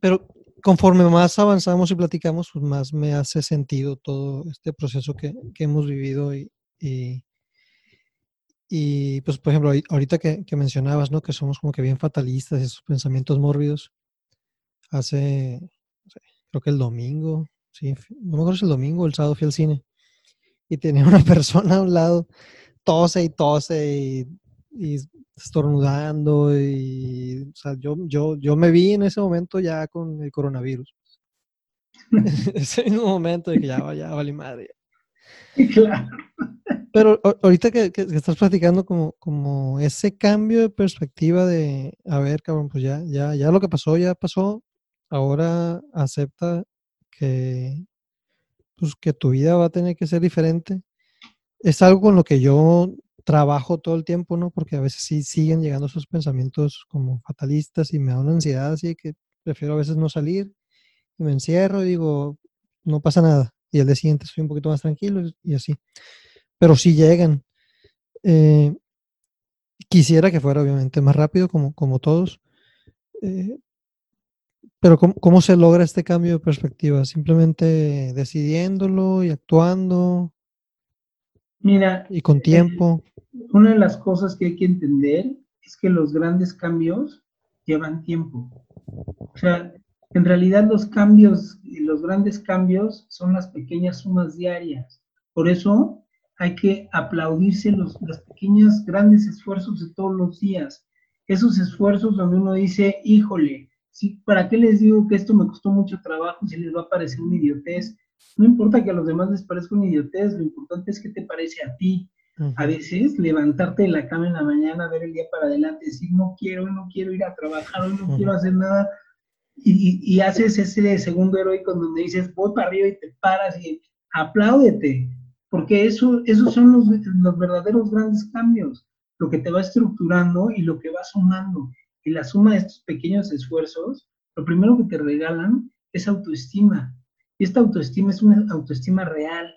pero conforme más avanzamos y platicamos, pues más me hace sentido todo este proceso que, hemos vivido y, y, pues, por ejemplo, ahorita que, mencionabas, ¿no? Que somos como que bien fatalistas, esos pensamientos mórbidos. Hace, creo que el domingo, sí, no me acuerdo si el domingo o el sábado fui al cine y tenía *laughs* una persona a un lado, tose y tose y, y estornudando y o sea, yo, yo, yo me vi en ese momento ya con el coronavirus. *laughs* *laughs* ese mismo momento de que ya, ya vale madre. Claro. Pero ahorita que, estás platicando como, como ese cambio de perspectiva de, a ver, cabrón, pues ya, ya, ya lo que pasó, ya pasó, ahora acepta que, pues que tu vida va a tener que ser diferente. Es algo con lo que yo trabajo todo el tiempo, ¿no? Porque a veces sí siguen llegando esos pensamientos como fatalistas y me da una ansiedad así que prefiero a veces no salir y me encierro y digo, no pasa nada. Y al día siguiente estoy un poquito más tranquilo y así. Pero sí llegan. Eh, quisiera que fuera obviamente más rápido como, como todos. Eh, pero ¿cómo, ¿cómo, se logra este cambio de perspectiva? ¿Simplemente decidiéndolo y actuando? Mira. Y con tiempo. una de las cosas que hay que entender es que los grandes cambios llevan tiempo. O sea, en realidad los cambios, los grandes cambios son las pequeñas sumas diarias. Por eso hay que aplaudirse los, los pequeños, grandes esfuerzos de todos los días. Esos esfuerzos donde uno dice, híjole, ¿para qué les digo que esto me costó mucho trabajo si les va a parecer una idiotez? No importa que a los demás les parezca una idiotez, lo importante es que te parece a ti. A veces levantarte de la cama en la mañana, ver el día para adelante, decir no quiero, no quiero ir a trabajar, hoy no quiero hacer nada, y, haces ese segundo heroico donde dices voy para arriba y te paras y apláudete, porque eso, esos son los, los verdaderos grandes cambios, lo que te va estructurando y lo que va sumando. Y la suma de estos pequeños esfuerzos, lo primero que te regalan es autoestima. Y esta autoestima es una autoestima real,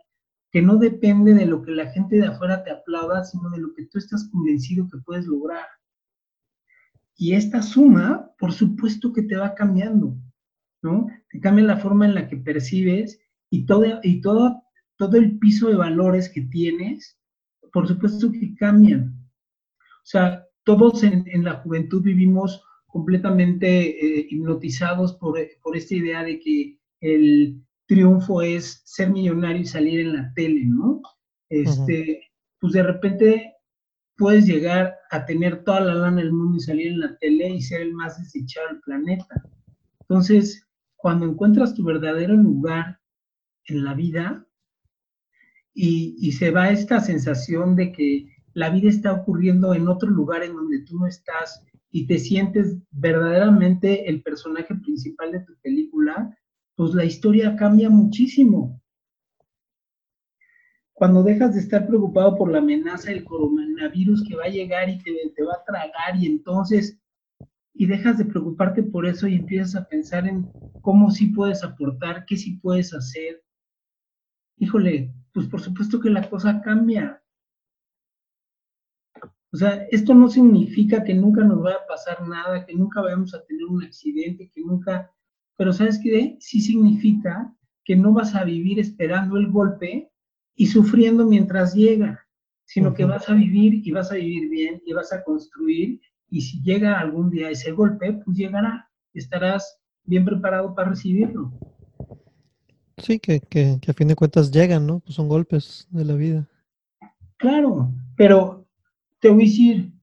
que no depende de lo que la gente de afuera te aplauda, sino de lo que tú estás convencido que puedes lograr. Y esta suma, por supuesto que te va cambiando, ¿no? Te cambia la forma en la que percibes y todo, y todo, todo el piso de valores que tienes, por supuesto que cambian. O sea, todos en, la juventud vivimos completamente eh, hipnotizados por, por esta idea de que el triunfo es ser millonario y salir en la tele, ¿no? Este, pues de repente puedes llegar a tener toda la lana del mundo y salir en la tele y ser el más desechado del planeta. Entonces, cuando encuentras tu verdadero lugar en la vida y, y se va esta sensación de que la vida está ocurriendo en otro lugar en donde tú no estás y te sientes verdaderamente el personaje principal de tu película, pues la historia cambia muchísimo. Cuando dejas de estar preocupado por la amenaza del coronavirus que va a llegar y te, va a tragar y entonces, y dejas de preocuparte por eso y empiezas a pensar en cómo sí puedes aportar, qué sí puedes hacer, híjole, pues por supuesto que la cosa cambia. O sea, esto no significa que nunca nos vaya a pasar nada, que nunca vayamos a tener un accidente, que nunca pero ¿sabes qué? Sí significa que no vas a vivir esperando el golpe y sufriendo mientras llega, sino que vas a vivir y vas a vivir bien y vas a construir y si llega algún día ese golpe, pues llegará, estarás bien preparado para recibirlo. Sí, que, que, a fin de cuentas llegan, ¿no? Pues son golpes de la vida. Claro, pero te voy a decir,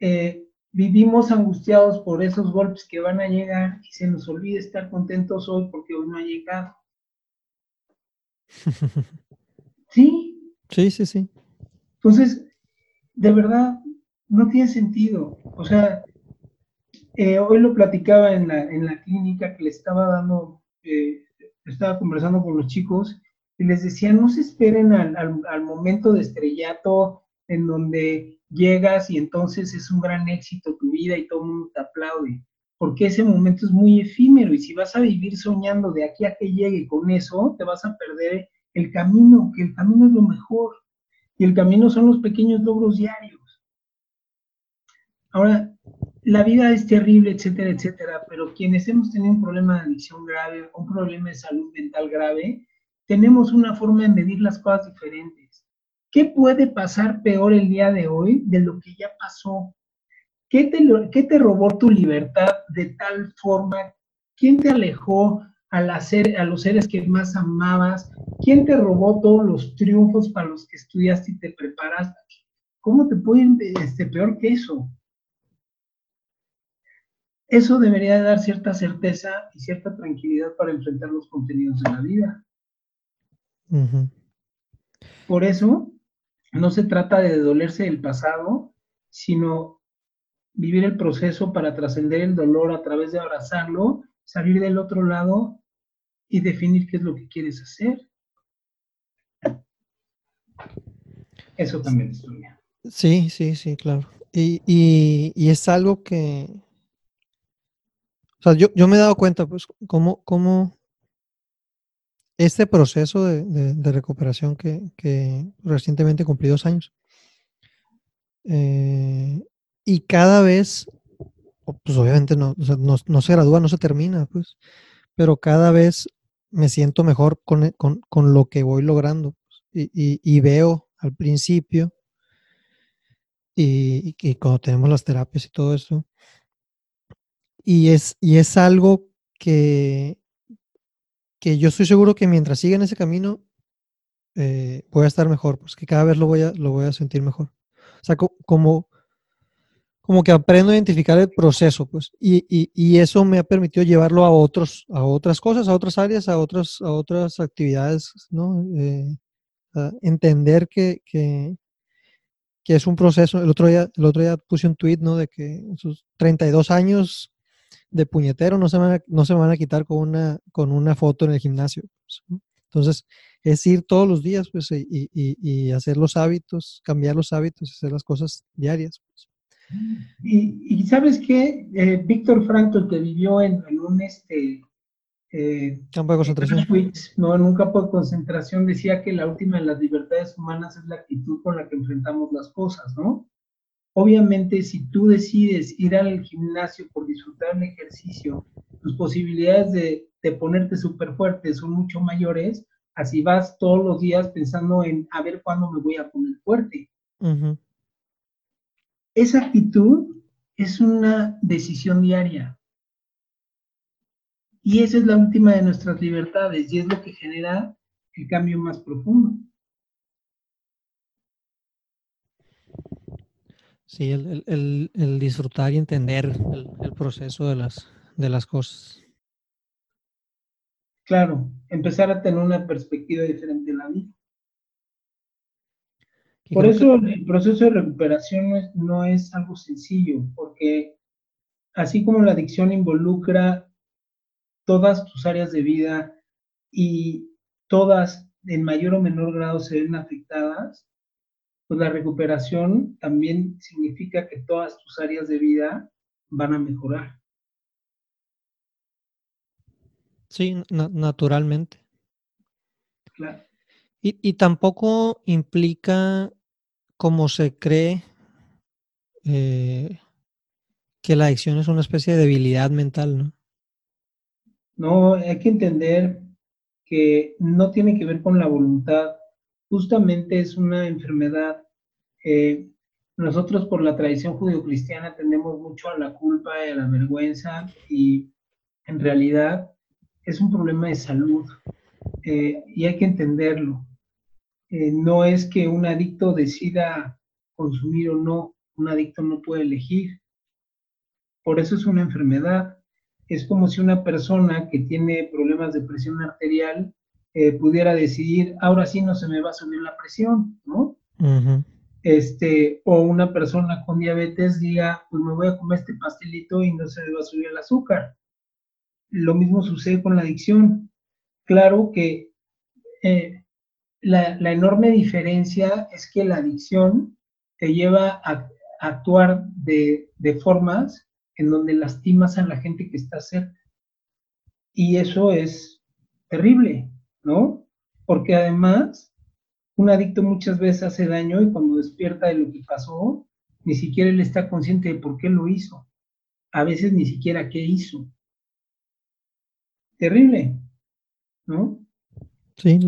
eh, vivimos angustiados por esos golpes que van a llegar y se nos olvida estar contentos hoy porque hoy no ha llegado. *laughs* ¿Sí? Sí, sí, sí. Entonces, de verdad, no tiene sentido. O sea, eh, hoy lo platicaba en la, en la clínica que le estaba dando, eh, estaba conversando con los chicos y les decía, no se esperen al, al momento de estrellato en donde llegas y entonces es un gran éxito tu vida y todo el mundo te aplaude, porque ese momento es muy efímero y si vas a vivir soñando de aquí a que llegue con eso, te vas a perder el camino, que el camino es lo mejor y el camino son los pequeños logros diarios. Ahora, la vida es terrible, etcétera, etcétera, pero quienes hemos tenido un problema de adicción grave, un problema de salud mental grave, tenemos una forma de medir las cosas diferentes. ¿Qué puede pasar peor el día de hoy de lo que ya pasó? ¿Qué te, qué te robó tu libertad de tal forma? ¿Quién te alejó a, a los seres que más amabas? ¿Quién te robó todos los triunfos para los que estudiaste y te preparaste? ¿Cómo te puede ir este, peor que eso? Eso debería dar cierta certeza y cierta tranquilidad para enfrentar los contenidos de la vida. Por eso, no se trata de dolerse del pasado, sino vivir el proceso para trascender el dolor a través de abrazarlo, salir del otro lado y definir qué es lo que quieres hacer. Eso también es tuya. Sí, sí, sí, claro. y es algo que, o sea, yo, me he dado cuenta, pues, cómo, cómo este proceso de, recuperación que, recientemente cumplí dos años, eh, y cada vez, pues obviamente no, se gradúa, no se termina, pues, pero cada vez me siento mejor con, lo que voy logrando pues, y, veo al principio y, y, cuando tenemos las terapias y todo eso, y es, y es algo que, que yo estoy seguro que mientras siga en ese camino, eh, voy a estar mejor, pues que cada vez lo voy a, lo voy a sentir mejor. O sea, como, como que aprendo a identificar el proceso, pues, y, y, eso me ha permitido llevarlo a otros, a otras cosas, a otras áreas, a otras, a otras actividades, ¿no? Eh, entender que, que, que, es un proceso. El otro día, el otro día puse un tweet, ¿no? De que sus 32 años de puñetero no se, van a, no se van a quitar con una, con una foto en el gimnasio. Pues, Entonces, es ir todos los días pues, y, y, hacer los hábitos, cambiar los hábitos, hacer las cosas diarias. Pues. Y, sabes qué, eh, Víctor Frankl, que vivió en, un este, eh, campo de concentración. no, en un campo de concentración decía que la última de las libertades humanas es la actitud con la que enfrentamos las cosas, ¿no? Obviamente, si tú decides ir al gimnasio por disfrutar el ejercicio, tus posibilidades de, ponerte súper fuerte son mucho mayores, así vas todos los días pensando en a ver cuándo me voy a poner fuerte. Esa actitud es una decisión diaria. Y esa es la última de nuestras libertades y es lo que genera el cambio más profundo. Sí, el, disfrutar y entender el, proceso de las, de las cosas. Claro, empezar a tener una perspectiva diferente en la vida. Por eso el proceso de recuperación no es, no es algo sencillo, porque así como la adicción involucra todas tus áreas de vida y todas en mayor o menor grado se ven afectadas, pues la recuperación también significa que todas tus áreas de vida van a mejorar. Sí, naturalmente. Claro. Y, tampoco implica, como se cree, eh, que la adicción es una especie de debilidad mental, ¿no? No, hay que entender que no tiene que ver con la voluntad, justamente es una enfermedad. Nosotros por la tradición judio-cristiana tendemos mucho a la culpa y a la vergüenza y en realidad es un problema de salud eh, y hay que entenderlo. Eh, no es que un adicto decida consumir o no, un adicto no puede elegir. Por eso es una enfermedad. Es como si una persona que tiene problemas de presión arterial eh, pudiera decidir, ahora sí no se me va a subir la presión, ¿no? este, o una persona con diabetes diga, pues me voy a comer este pastelito y no se me va a subir el azúcar. Lo mismo sucede con la adicción. Claro que eh, la, enorme diferencia es que la adicción te lleva a, actuar de, de, formas en donde lastimas a la gente que está cerca. Y eso es terrible, ¿no? Porque además un adicto muchas veces hace daño y cuando despierta de lo que pasó, ni siquiera él está consciente de por qué lo hizo. A veces ni siquiera qué hizo. Terrible, ¿no? Sí,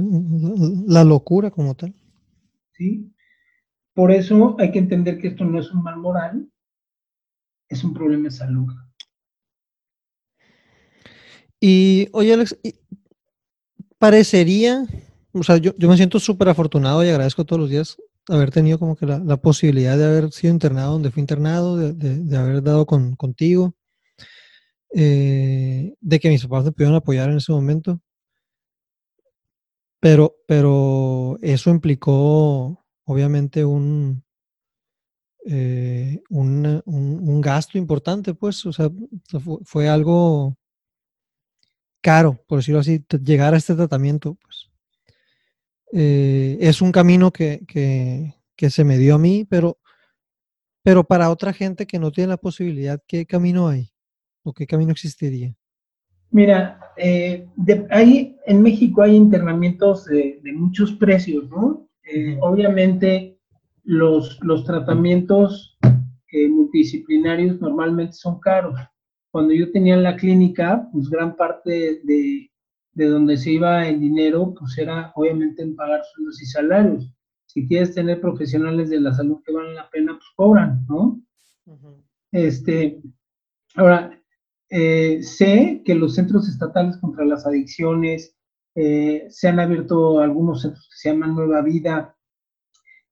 la locura como tal. Sí. Por eso hay que entender que esto no es un mal moral, es un problema de salud. Y, oye, Alex, parecería o sea, yo, me siento súper afortunado y agradezco todos los días haber tenido como que la, posibilidad de haber sido internado donde fui internado, de, haber dado con, contigo, eh, de que mis papás me pudieron apoyar en ese momento. Pero, pero eso implicó, obviamente, un, eh, un, gasto importante, pues, o sea, fue, algo caro, por decirlo así, llegar a este tratamiento, pues. Eh, es un camino que, se me dio a mí, pero, pero para otra gente que no tiene la posibilidad, ¿qué camino hay? ¿O qué camino existiría? Mira, eh, en México hay internamientos de, muchos precios, ¿no? Eh, obviamente los, los tratamientos multidisciplinarios normalmente son caros. Cuando yo tenía la clínica, pues gran parte de, de donde se iba el dinero, pues era obviamente en pagar sueldos y salarios. Si quieres tener profesionales de la salud que valen la pena, pues cobran, ¿no? Este, ahora, eh, sé que los centros estatales contra las adicciones, eh, se han abierto algunos centros que se llaman Nueva Vida,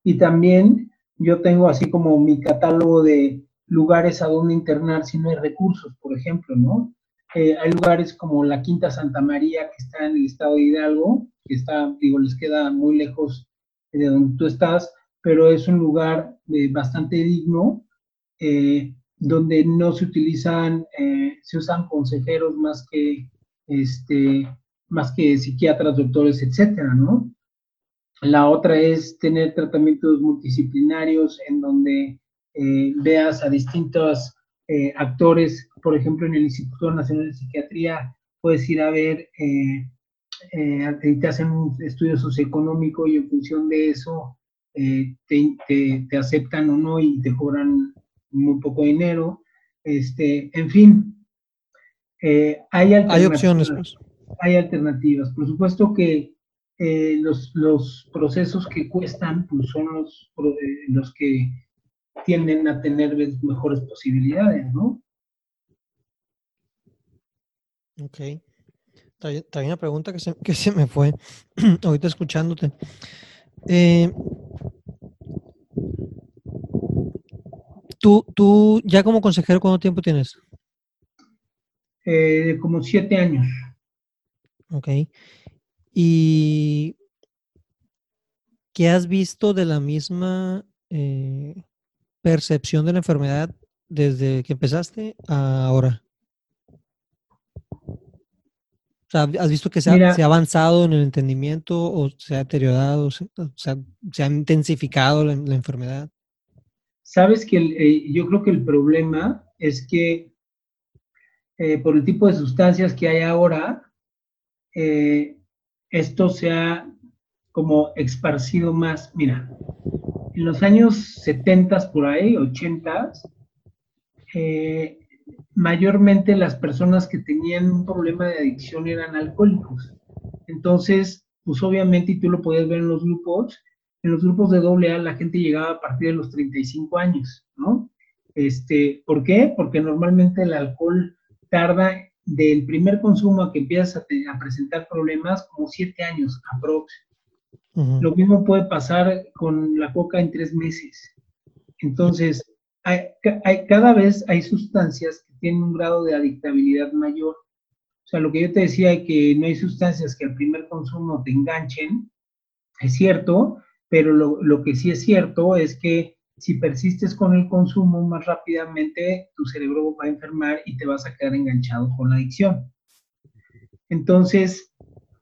y también yo tengo así como mi catálogo de lugares a donde internar si no hay recursos, por ejemplo, ¿no? Eh, hay lugares como la Quinta Santa María, que está en el estado de Hidalgo, que está, digo, les queda muy lejos de donde tú estás, pero es un lugar eh, bastante digno, eh, donde no se utilizan, se usan consejeros más que, este, más que psiquiatras, doctores, etcétera, ¿no? La otra es tener tratamientos multidisciplinarios en donde veas a distintos actores por ejemplo, en el Instituto Nacional de Psiquiatría puedes ir a ver, eh, eh, te hacen un estudio socioeconómico y en función de eso eh, te, aceptan o no y te cobran muy poco dinero. Este, en fin, hay, hay opciones. Pues. Hay alternativas. Por supuesto que los, los, procesos que cuestan pues son los, los que tienden a tener mejores posibilidades, ¿no? Ok. Está una pregunta que se, que se me fue *clears throat* ahorita escuchándote. Eh, ¿tú, tú, ya como consejero, cuánto tiempo tienes? Eh, como siete años. Ok. ¿Y qué has visto de la misma eh, percepción de la enfermedad desde que empezaste a ahora? ¿has visto que se ha, avanzado en el entendimiento o se ha deteriorado, se, se ha intensificado la, enfermedad? Sabes que eh, yo creo que el problema es que eh, por el tipo de sustancias que hay ahora, eh, esto se ha como esparcido más. Mira, en los años 70 por ahí, 80, eh, mayormente las personas que tenían un problema de adicción eran alcohólicos. Entonces, pues obviamente, y tú lo puedes ver en los grupos, en los grupos de AA la gente llegaba a partir de los 35 años, ¿no? Este, ¿Por qué? Porque normalmente el alcohol tarda del primer consumo a que empiezas a, presentar problemas como siete años aprox. Lo mismo puede pasar con la coca en tres meses. Entonces, hay, cada vez hay sustancias que tienen un grado de adictabilidad mayor. O sea, lo que yo te decía que no hay sustancias que al primer consumo te enganchen, es cierto, pero lo, lo que sí es cierto es que si persistes con el consumo más rápidamente, tu cerebro va a enfermar y te vas a quedar enganchado con la adicción. Entonces,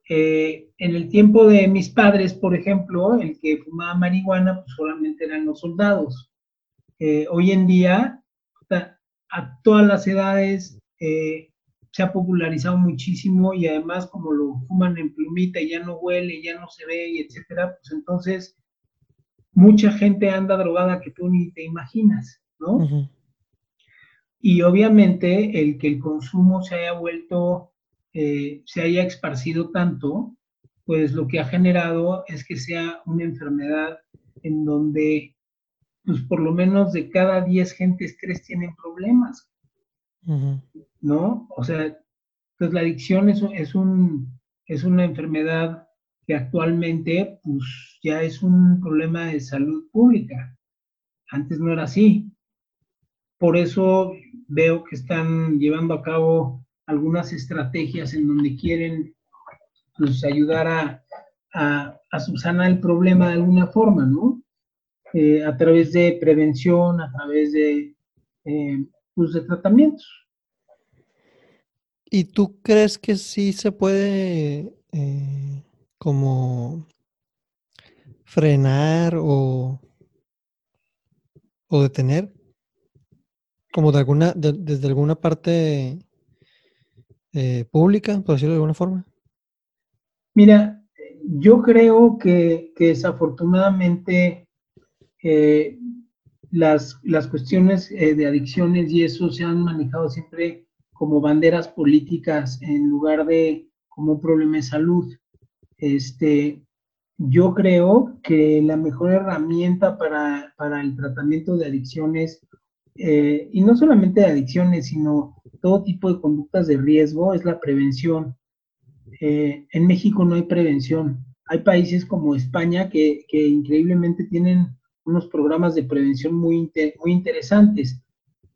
eh, en el tiempo de mis padres, por ejemplo, el que fumaba marihuana, pues solamente eran los soldados. Eh, hoy en día, a todas las edades, eh, se ha popularizado muchísimo y además como lo fuman en plumita ya no huele, ya no se ve, y etcétera, pues entonces mucha gente anda drogada que tú ni te imaginas, ¿no? Y obviamente el que el consumo se haya vuelto, eh, se haya esparcido tanto, pues lo que ha generado es que sea una enfermedad en donde, pues por lo menos de cada 10 gentes, 3 tienen problemas, ¿no? O sea, pues la adicción es, es, un, es una enfermedad actualmente pues ya es un problema de salud pública. Antes no era así. Por eso veo que están llevando a cabo algunas estrategias en donde quieren pues, ayudar a, a, subsanar el problema de alguna forma, ¿no? Eh, a través de prevención, a través de, eh, pues, de tratamientos. ¿Y tú crees que sí se puede eh, como frenar o, o detener, como de alguna, desde alguna parte eh, pública, por decirlo de alguna forma? Mira, yo creo que, desafortunadamente eh, las, las, cuestiones eh, de adicciones y eso se han manejado siempre como banderas políticas en lugar de como un problema de salud. Este, yo creo que la mejor herramienta para, el tratamiento de adicciones, eh, y no solamente de adicciones, sino todo tipo de conductas de riesgo, es la prevención. Eh, en México no hay prevención. Hay países como España que, increíblemente tienen unos programas de prevención muy, muy interesantes.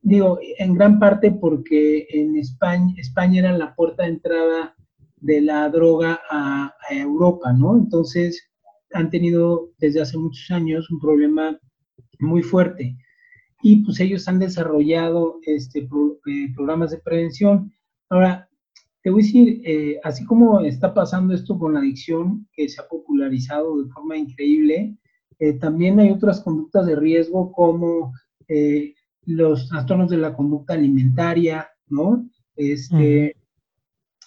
Digo, en gran parte porque en España, España era la puerta de entrada de la droga a, Europa, ¿no? Entonces han tenido desde hace muchos años un problema muy fuerte y pues ellos han desarrollado este, eh, programas de prevención. Ahora, te voy a decir, eh, así como está pasando esto con la adicción, que se ha popularizado de forma increíble, eh, también hay otras conductas de riesgo como los trastornos de la conducta alimentaria, ¿no? Este,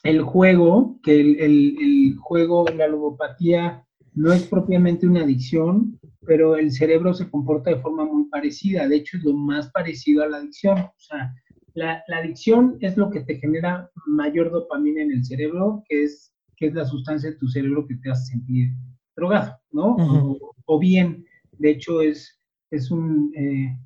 el juego, que el, el, juego, la ludopatía no es propiamente una adicción, pero el cerebro se comporta de forma muy parecida. De hecho, es lo más parecido a la adicción. O sea, la, la adicción es lo que te genera mayor dopamina en el cerebro, que es, que es la sustancia de tu cerebro que te hace sentir drogado, ¿no? o, bien, de hecho, es, es un... Eh,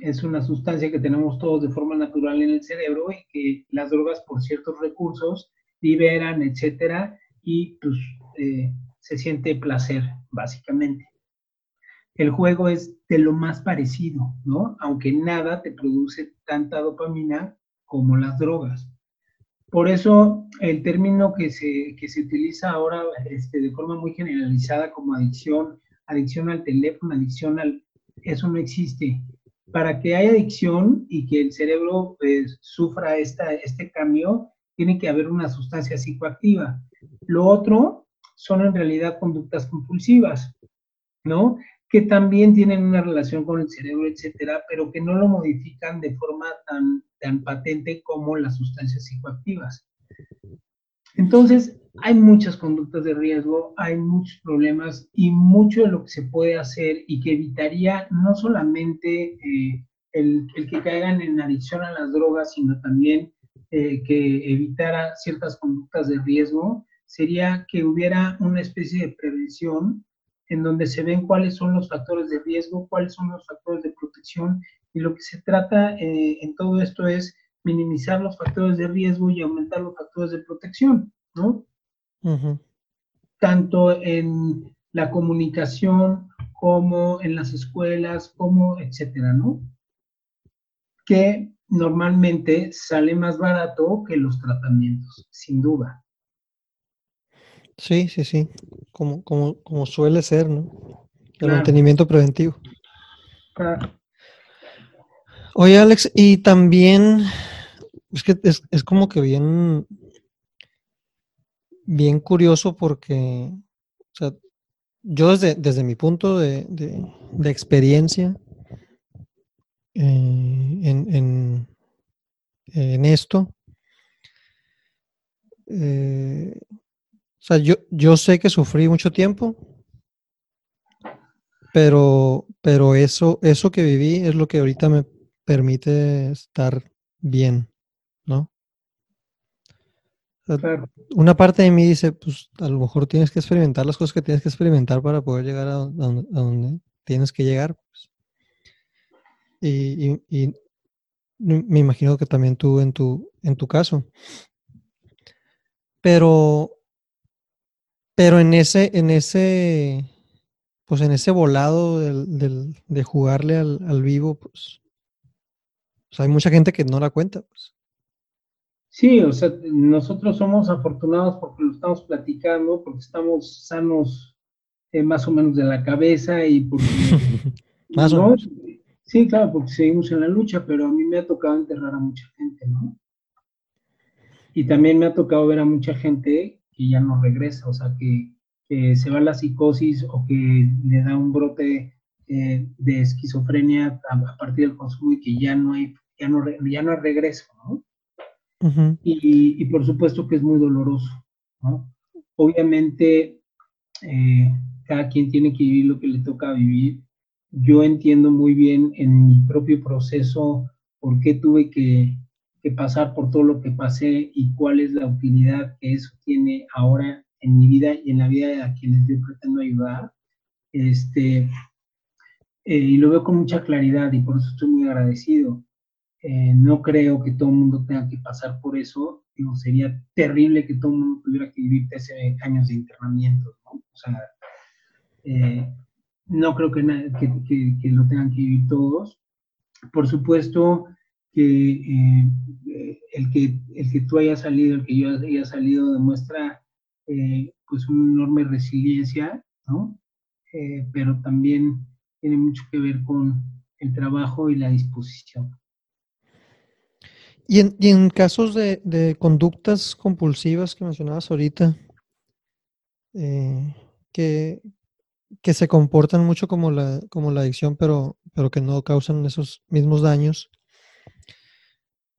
es una sustancia que tenemos todos de forma natural en el cerebro y que las drogas por ciertos recursos liberan, etcétera, y pues eh, se siente placer, básicamente. El juego es de lo más parecido, ¿no? Aunque nada te produce tanta dopamina como las drogas. Por eso el término que se, que se utiliza ahora este, de forma muy generalizada como adicción, adicción al teléfono, adicción al... Eso no existe. Para que haya adicción y que el cerebro pues, sufra esta, este cambio, tiene que haber una sustancia psicoactiva. Lo otro son en realidad conductas compulsivas, ¿no? Que también tienen una relación con el cerebro, etcétera, pero que no lo modifican de forma tan, tan patente como las sustancias psicoactivas. Entonces, hay muchas conductas de riesgo, hay muchos problemas y mucho de lo que se puede hacer y que evitaría no solamente eh, el, el, que caigan en adicción a las drogas, sino también eh, que evitara ciertas conductas de riesgo, sería que hubiera una especie de prevención en donde se ven cuáles son los factores de riesgo, cuáles son los factores de protección, y lo que se trata eh, en todo esto es minimizar los factores de riesgo y aumentar los factores de protección, ¿no? Tanto en la comunicación como en las escuelas, como etcétera, ¿no? Que normalmente sale más barato que los tratamientos, sin duda. Sí, sí, sí, como, como, como suele ser, ¿no? El mantenimiento preventivo. Oye, Alex, y también es que es, como que bien, bien curioso porque, o sea, yo desde, desde mi punto de, experiencia eh, en, en, esto, eh, o sea, yo, yo sé que sufrí mucho tiempo, pero, pero eso, eso que viví es lo que ahorita me permite estar bien, ¿no? Una parte de mí dice, pues a lo mejor tienes que experimentar las cosas que tienes que experimentar para poder llegar a donde, tienes que llegar. Pues. Y, y, me imagino que también tú en tu, en tu caso. Pero pero en ese, en ese, pues en ese volado del, de jugarle al, vivo, pues, pues, hay mucha gente que no la cuenta, pues. Sí, o sea, nosotros somos afortunados porque lo estamos platicando, porque estamos sanos eh, más o menos de la cabeza y porque... *laughs* más o menos. Sí, claro, porque seguimos en la lucha, pero a mí me ha tocado enterrar a mucha gente, ¿no? Y también me ha tocado ver a mucha gente que ya no regresa, o sea, que, se va a la psicosis o que le da un brote eh, de esquizofrenia a, partir del consumo y que ya no hay, ya no, ya no hay regreso, ¿no? y, por supuesto que es muy doloroso, ¿no? Obviamente, eh, cada quien tiene que vivir lo que le toca vivir. Yo entiendo muy bien en mi propio proceso por qué tuve que, pasar por todo lo que pasé y cuál es la utilidad que eso tiene ahora en mi vida y en la vida de a quienes yo pretendo ayudar. Este, eh, y lo veo con mucha claridad y por eso estoy muy agradecido. Eh, no creo que todo el mundo tenga que pasar por eso. Digo, sería terrible que todo el mundo tuviera que vivir 13 años de internamiento. ¿no? O sea, eh, no creo que, que, que, lo tengan que vivir todos. Por supuesto, que eh, el que el que tú hayas salido, el que yo haya salido demuestra eh, pues una enorme resiliencia, ¿no? Eh, pero también tiene mucho que ver con el trabajo y la disposición. Y en, y en casos de, de, conductas compulsivas que mencionabas ahorita, que, que se comportan mucho como la, como la adicción, pero, pero que no causan esos mismos daños,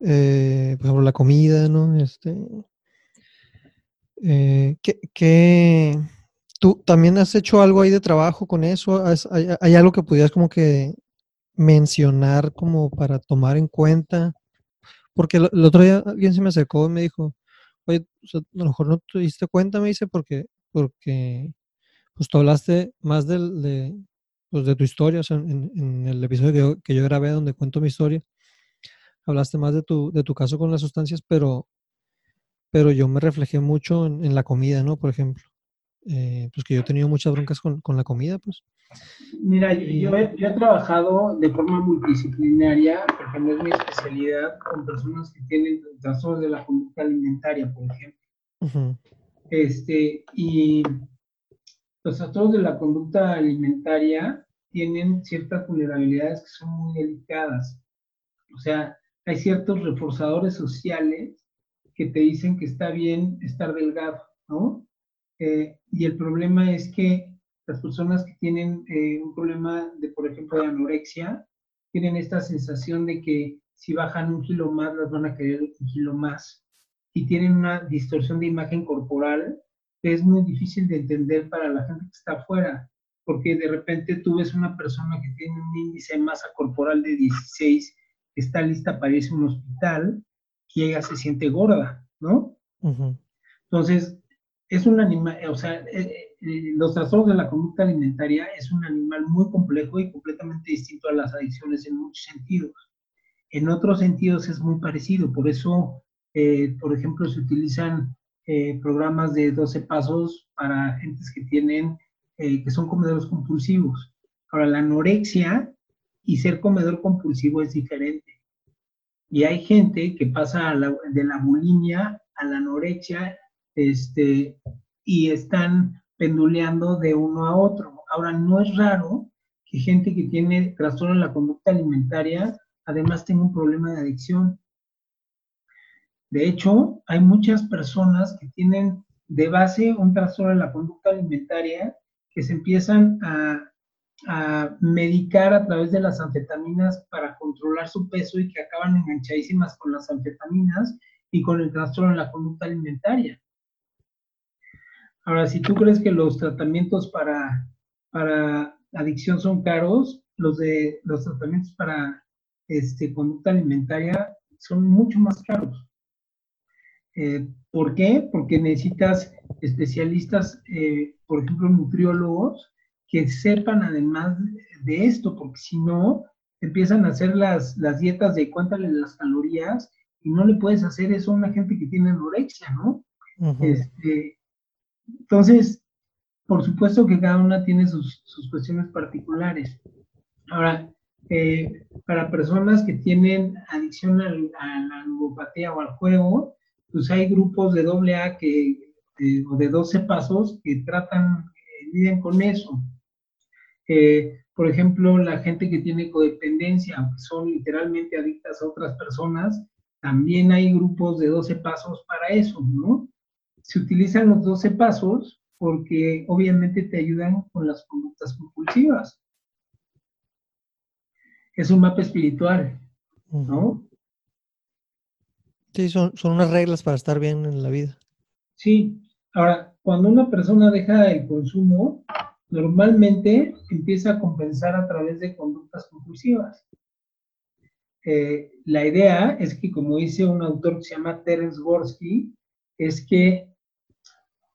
eh, por ejemplo, la comida, ¿no? Este, eh, ¿qué, tú también has hecho algo ahí de trabajo con eso? Hay, algo que pudieras como que mencionar como para tomar en cuenta? Porque el, otro día alguien se me acercó y me dijo, oye, a lo mejor no te diste cuenta, me dice, porque, porque pues tú hablaste más del, de, pues, de tu historia, o sea, en, el episodio que yo grabé donde cuento mi historia, hablaste más de tu, de tu caso con las sustancias, pero, pero yo me reflejé mucho en, la comida, ¿no? Por ejemplo. Eh, pues que yo he tenido muchas broncas con, la comida, pues. Mira, yo he, trabajado de forma multidisciplinaria, porque no es mi especialidad, con personas que tienen trastornos de la conducta alimentaria, por ejemplo. Este, y los trastornos de la conducta alimentaria tienen ciertas vulnerabilidades que son muy delicadas. O sea, hay ciertos reforzadores sociales que te dicen que está bien estar delgado, ¿no? Eh, y el problema es que las personas que tienen eh, un problema de, por ejemplo, de anorexia, tienen esta sensación de que si bajan un kilo más, las van a querer un kilo más. Y tienen una distorsión de imagen corporal es muy difícil de entender para la gente que está afuera, porque de repente tú ves una persona que tiene un índice de masa corporal de 16 está lista para irse a un hospital, llega, se siente gorda, ¿no? Entonces, es un animal, o sea, eh, eh, los trastornos de la conducta alimentaria es un animal muy complejo y completamente distinto a las adicciones en muchos sentidos. En otros sentidos es muy parecido, por eso, eh, por ejemplo, se utilizan programas de 12 pasos para gentes que tienen, que son comedores compulsivos. Ahora, la anorexia y ser comedor compulsivo es diferente. Y hay gente que pasa de la bulimia a la anorexia este, y están penduleando de uno a otro. Ahora, no es raro que gente que tiene trastorno en la conducta alimentaria además tenga un problema de adicción. De hecho, hay muchas personas que tienen de base un trastorno en la conducta alimentaria que se empiezan a, medicar a través de las anfetaminas para controlar su peso y que acaban enganchadísimas con las anfetaminas y con el trastorno en la conducta alimentaria. Ahora, si tú crees que los tratamientos para, para adicción son caros, los de los tratamientos para este, conducta alimentaria son mucho más caros. Eh, ¿Por qué? Porque necesitas especialistas, eh, por ejemplo, nutriólogos, que sepan además de esto, porque si no, empiezan a hacer las, las dietas de cuéntale las calorías y no le puedes hacer eso a una gente que tiene anorexia, ¿no? este, entonces, por supuesto que cada una tiene sus, cuestiones particulares. Ahora, eh, para personas que tienen adicción a la ludopatía o al juego, pues hay grupos de AA que, o de 12 pasos que tratan, eh, con eso. Eh, por ejemplo, la gente que tiene codependencia, que son literalmente adictas a otras personas, también hay grupos de 12 pasos para eso, ¿no? se utilizan los 12 pasos porque obviamente te ayudan con las conductas compulsivas. Es un mapa espiritual, ¿no? Sí, son, son unas reglas para estar bien en la vida. Sí, ahora, cuando una persona deja el consumo, normalmente empieza a compensar a través de conductas compulsivas. Eh, la idea es que, como dice un autor que se llama Terence Gorsky, es que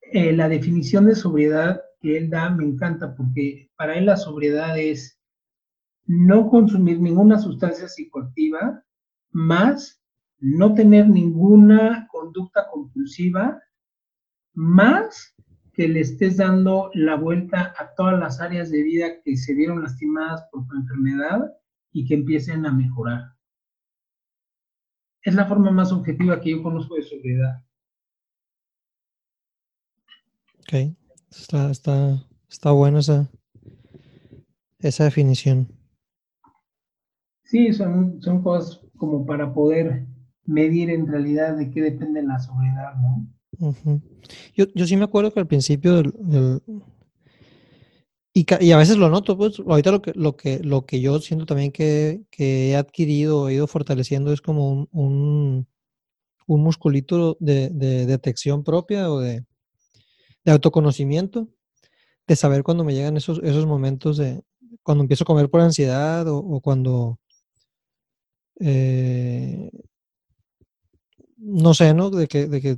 eh, la definición de sobriedad que él da me encanta porque para él la sobriedad es no consumir ninguna sustancia psicoactiva más no tener ninguna conducta compulsiva más que le estés dando la vuelta a todas las áreas de vida que se vieron lastimadas por tu enfermedad y que empiecen a mejorar. Es la forma más objetiva que yo conozco de sobriedad. Ok, está, está, está buena esa, esa definición. Sí, son, son cosas como para poder medir en realidad de qué depende la sobriedad, ¿no? yo, sí me acuerdo que al principio y, a veces lo noto, pues ahorita lo que, lo que, lo que yo siento también que, que he adquirido, he ido fortaleciendo es como un, un, musculito de, de, detección propia o de, de autoconocimiento, de saber cuando me llegan esos, esos momentos de cuando empiezo a comer por ansiedad o, cuando eh, no sé, ¿no? De que, de que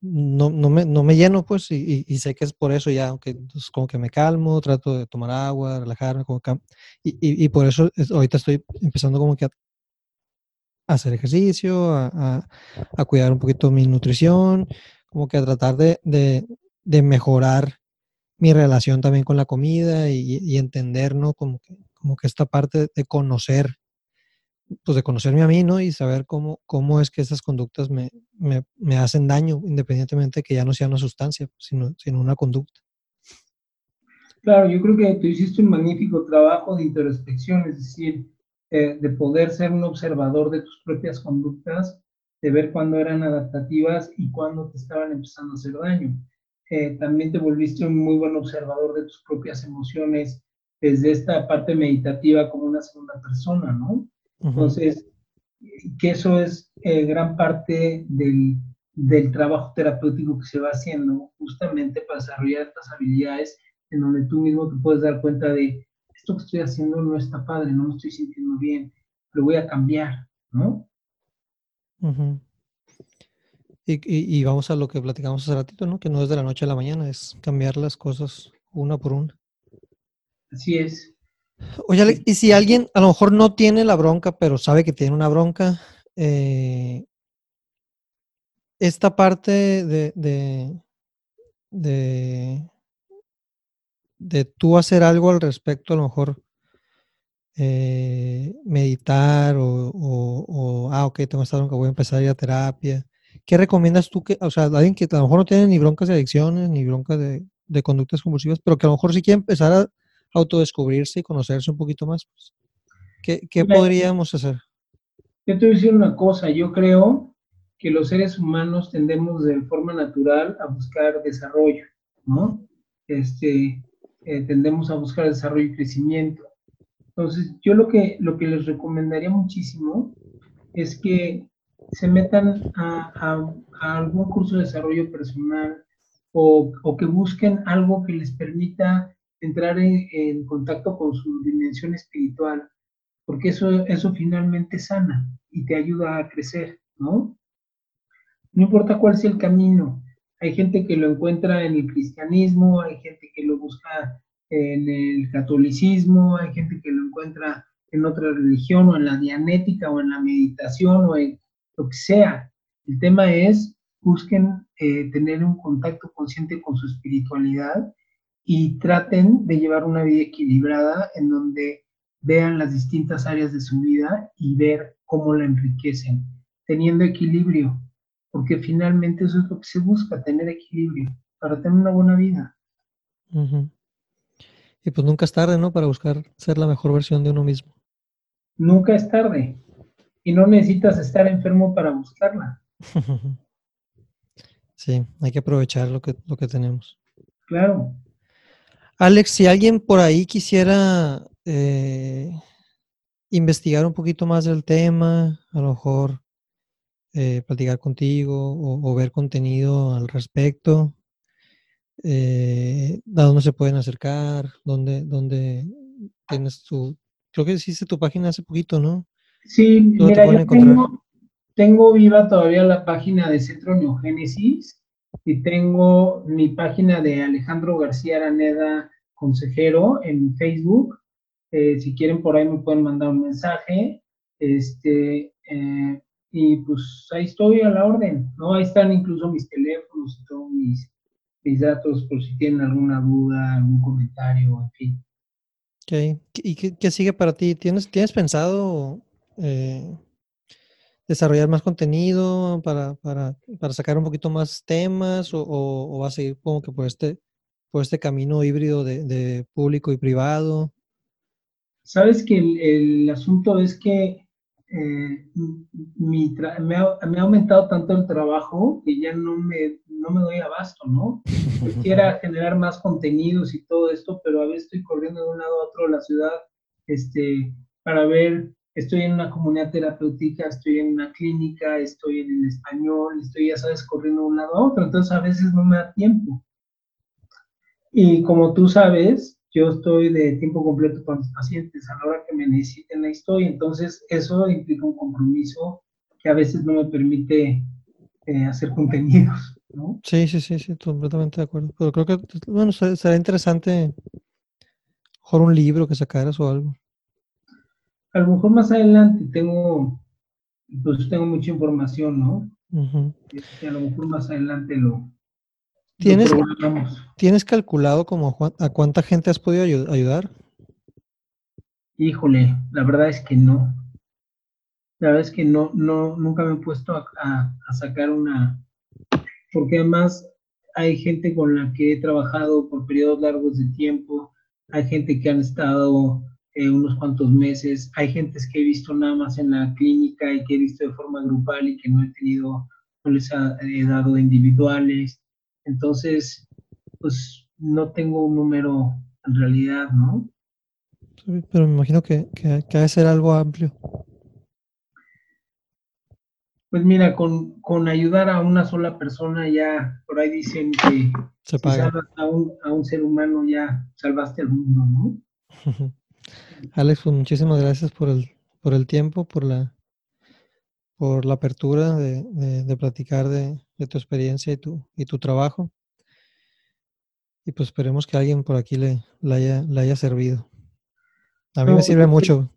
no, no, me, no, me, lleno, pues, y, y, sé que es por eso ya, aunque pues, como que me calmo, trato de tomar agua, relajarme, como y, y, por eso ahorita estoy empezando como que a, hacer ejercicio, a, a, cuidar un poquito mi nutrición, como que a tratar de, de, de mejorar mi relación también con la comida y, entender, ¿no? Como como que esta parte de conocer, pues de conocerme a mí, ¿no? Y saber cómo, cómo es que esas conductas me, me, hacen daño, independientemente de que ya no sea una sustancia, sino, sino una conducta. Claro, yo creo que tú hiciste un magnífico trabajo de introspección, es decir, eh, de poder ser un observador de tus propias conductas, de ver cuándo eran adaptativas y cuándo te estaban empezando a hacer daño. Eh, también te volviste un muy buen observador de tus propias emociones desde esta parte meditativa como una segunda persona, ¿no? Entonces, que eso es eh, gran parte del, del, trabajo terapéutico que se va haciendo justamente para desarrollar estas habilidades en donde tú mismo te puedes dar cuenta de esto que estoy haciendo no está padre, no me estoy sintiendo bien, lo voy a cambiar, ¿no? Y, vamos a lo que platicamos hace ratito, ¿no? Que no es de la noche a la mañana, es cambiar las cosas una por una. Así es. Oye, y si alguien a lo mejor no tiene la bronca, pero sabe que tiene una bronca, eh, esta parte de, de, de, de, tú hacer algo al respecto, a lo mejor eh, meditar o, o, ah, ok, tengo esta bronca, voy a empezar a ir a terapia. ¿Qué recomiendas tú que, o sea, alguien que a lo mejor no tiene ni broncas de adicciones, ni broncas de, de conductas compulsivas, pero que a lo mejor sí quiere empezar a autodescubrirse y conocerse un poquito más, pues, ¿qué, qué podríamos hacer? Yo te voy a decir una cosa, yo creo que los seres humanos tendemos de forma natural a buscar desarrollo, ¿no? Este, eh, tendemos a buscar desarrollo y crecimiento. Entonces, yo lo que, lo que les recomendaría muchísimo es que se metan a, algún curso de desarrollo personal o, o, que busquen algo que les permita entrar en, contacto con su dimensión espiritual, porque eso, eso finalmente sana y te ayuda a crecer, ¿no? No importa cuál sea el camino. Hay gente que lo encuentra en el cristianismo, hay gente que lo busca en el catolicismo, hay gente que lo encuentra en otra religión o en la dianética o en la meditación o en lo que sea. El tema es, busquen eh, tener un contacto consciente con su espiritualidad y traten de llevar una vida equilibrada en donde vean las distintas áreas de su vida y ver cómo la enriquecen, teniendo equilibrio, porque finalmente eso es lo que se busca, tener equilibrio para tener una buena vida. Y pues nunca es tarde, ¿no? Para buscar ser la mejor versión de uno mismo. Nunca es tarde. Y no necesitas estar enfermo para buscarla. *laughs* sí, hay que aprovechar lo que, lo que tenemos. Claro. Alex, si alguien por ahí quisiera eh, investigar un poquito más del tema, a lo mejor eh, platicar contigo o, ver contenido al respecto, eh, ¿a dónde se pueden acercar? ¿Dónde, dónde tienes tu... Creo que hiciste tu página hace poquito, ¿no? Sí, mira, yo tengo, tengo viva todavía la página de Centro Neogénesis y tengo mi página de Alejandro García Araneda, consejero, en Facebook. Eh, si quieren, por ahí me pueden mandar un mensaje. Este, eh, y pues ahí estoy a la orden, ¿no? Ahí están incluso mis teléfonos y todos mis, mis datos por si tienen alguna duda, algún comentario, en fin. Okay. ¿Y qué, sigue para ti? ¿Tienes, ¿tienes pensado eh, desarrollar más contenido para, para, para, sacar un poquito más temas o, o, vas a seguir como que por este, por este camino híbrido de, de público y privado? Sabes que el, el asunto es que eh, mi me, ha, me, ha, aumentado tanto el trabajo que ya no me, no me doy abasto, ¿no? Quisiera *laughs* generar más contenidos y todo esto, pero a veces estoy corriendo de un lado a otro de la ciudad este, para ver estoy en una comunidad terapéutica, estoy en una clínica, estoy en el español, estoy, ya sabes, corriendo de un lado a otro, entonces a veces no me da tiempo. Y como tú sabes, yo estoy de tiempo completo con los pacientes, a la hora que me necesiten ahí estoy, entonces eso implica un compromiso que a veces no me permite eh, hacer contenidos, ¿no? Sí, sí, sí, sí, completamente de acuerdo. Pero creo que, bueno, será interesante, mejor un libro que sacaras o algo a lo mejor más adelante tengo, pues tengo mucha información, ¿no? Este, a lo mejor más adelante lo, ¿Tienes, ¿Tienes calculado como a cuánta gente has podido ayudar? Híjole, la verdad es que no. La verdad es que no, no, nunca me he puesto a, a sacar una, porque además hay gente con la que he trabajado por periodos largos de tiempo, hay gente que han estado eh, unos cuantos meses. Hay gentes que he visto nada más en la clínica y que he visto de forma grupal y que no he tenido, no les he dado individuales. Entonces, pues no tengo un número en realidad, ¿no? pero me imagino que, que, ha de ser algo amplio. Pues mira, con, con, ayudar a una sola persona ya, por ahí dicen que Se si salvas a un, a un ser humano ya salvaste al mundo, ¿no? *laughs* Alex, pues muchísimas gracias por el, por el tiempo, por la, por la apertura de, platicar de, tu experiencia y tu, y tu trabajo. Y pues esperemos que alguien por aquí le, haya, le haya servido. A mí me sirve pues, mucho.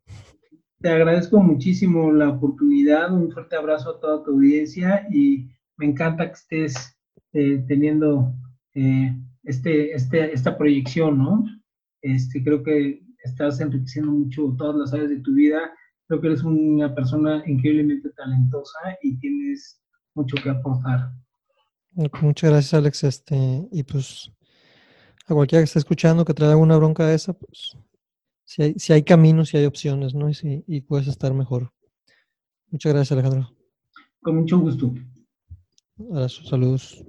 Te agradezco muchísimo la oportunidad, un fuerte abrazo a toda tu audiencia y me encanta que estés eh, teniendo eh, este, este, esta proyección, ¿no? Este, creo que estás enriqueciendo mucho todas las áreas de tu vida. Creo que eres una persona increíblemente talentosa y tienes mucho que aportar. Muchas gracias, Alex. Este, y pues a cualquiera que esté escuchando que traiga una bronca de esa, pues si hay, si hay caminos, si hay opciones, ¿no? Y, si, y puedes estar mejor. Muchas gracias, Alejandro. Con mucho gusto. Abrazos, saludos.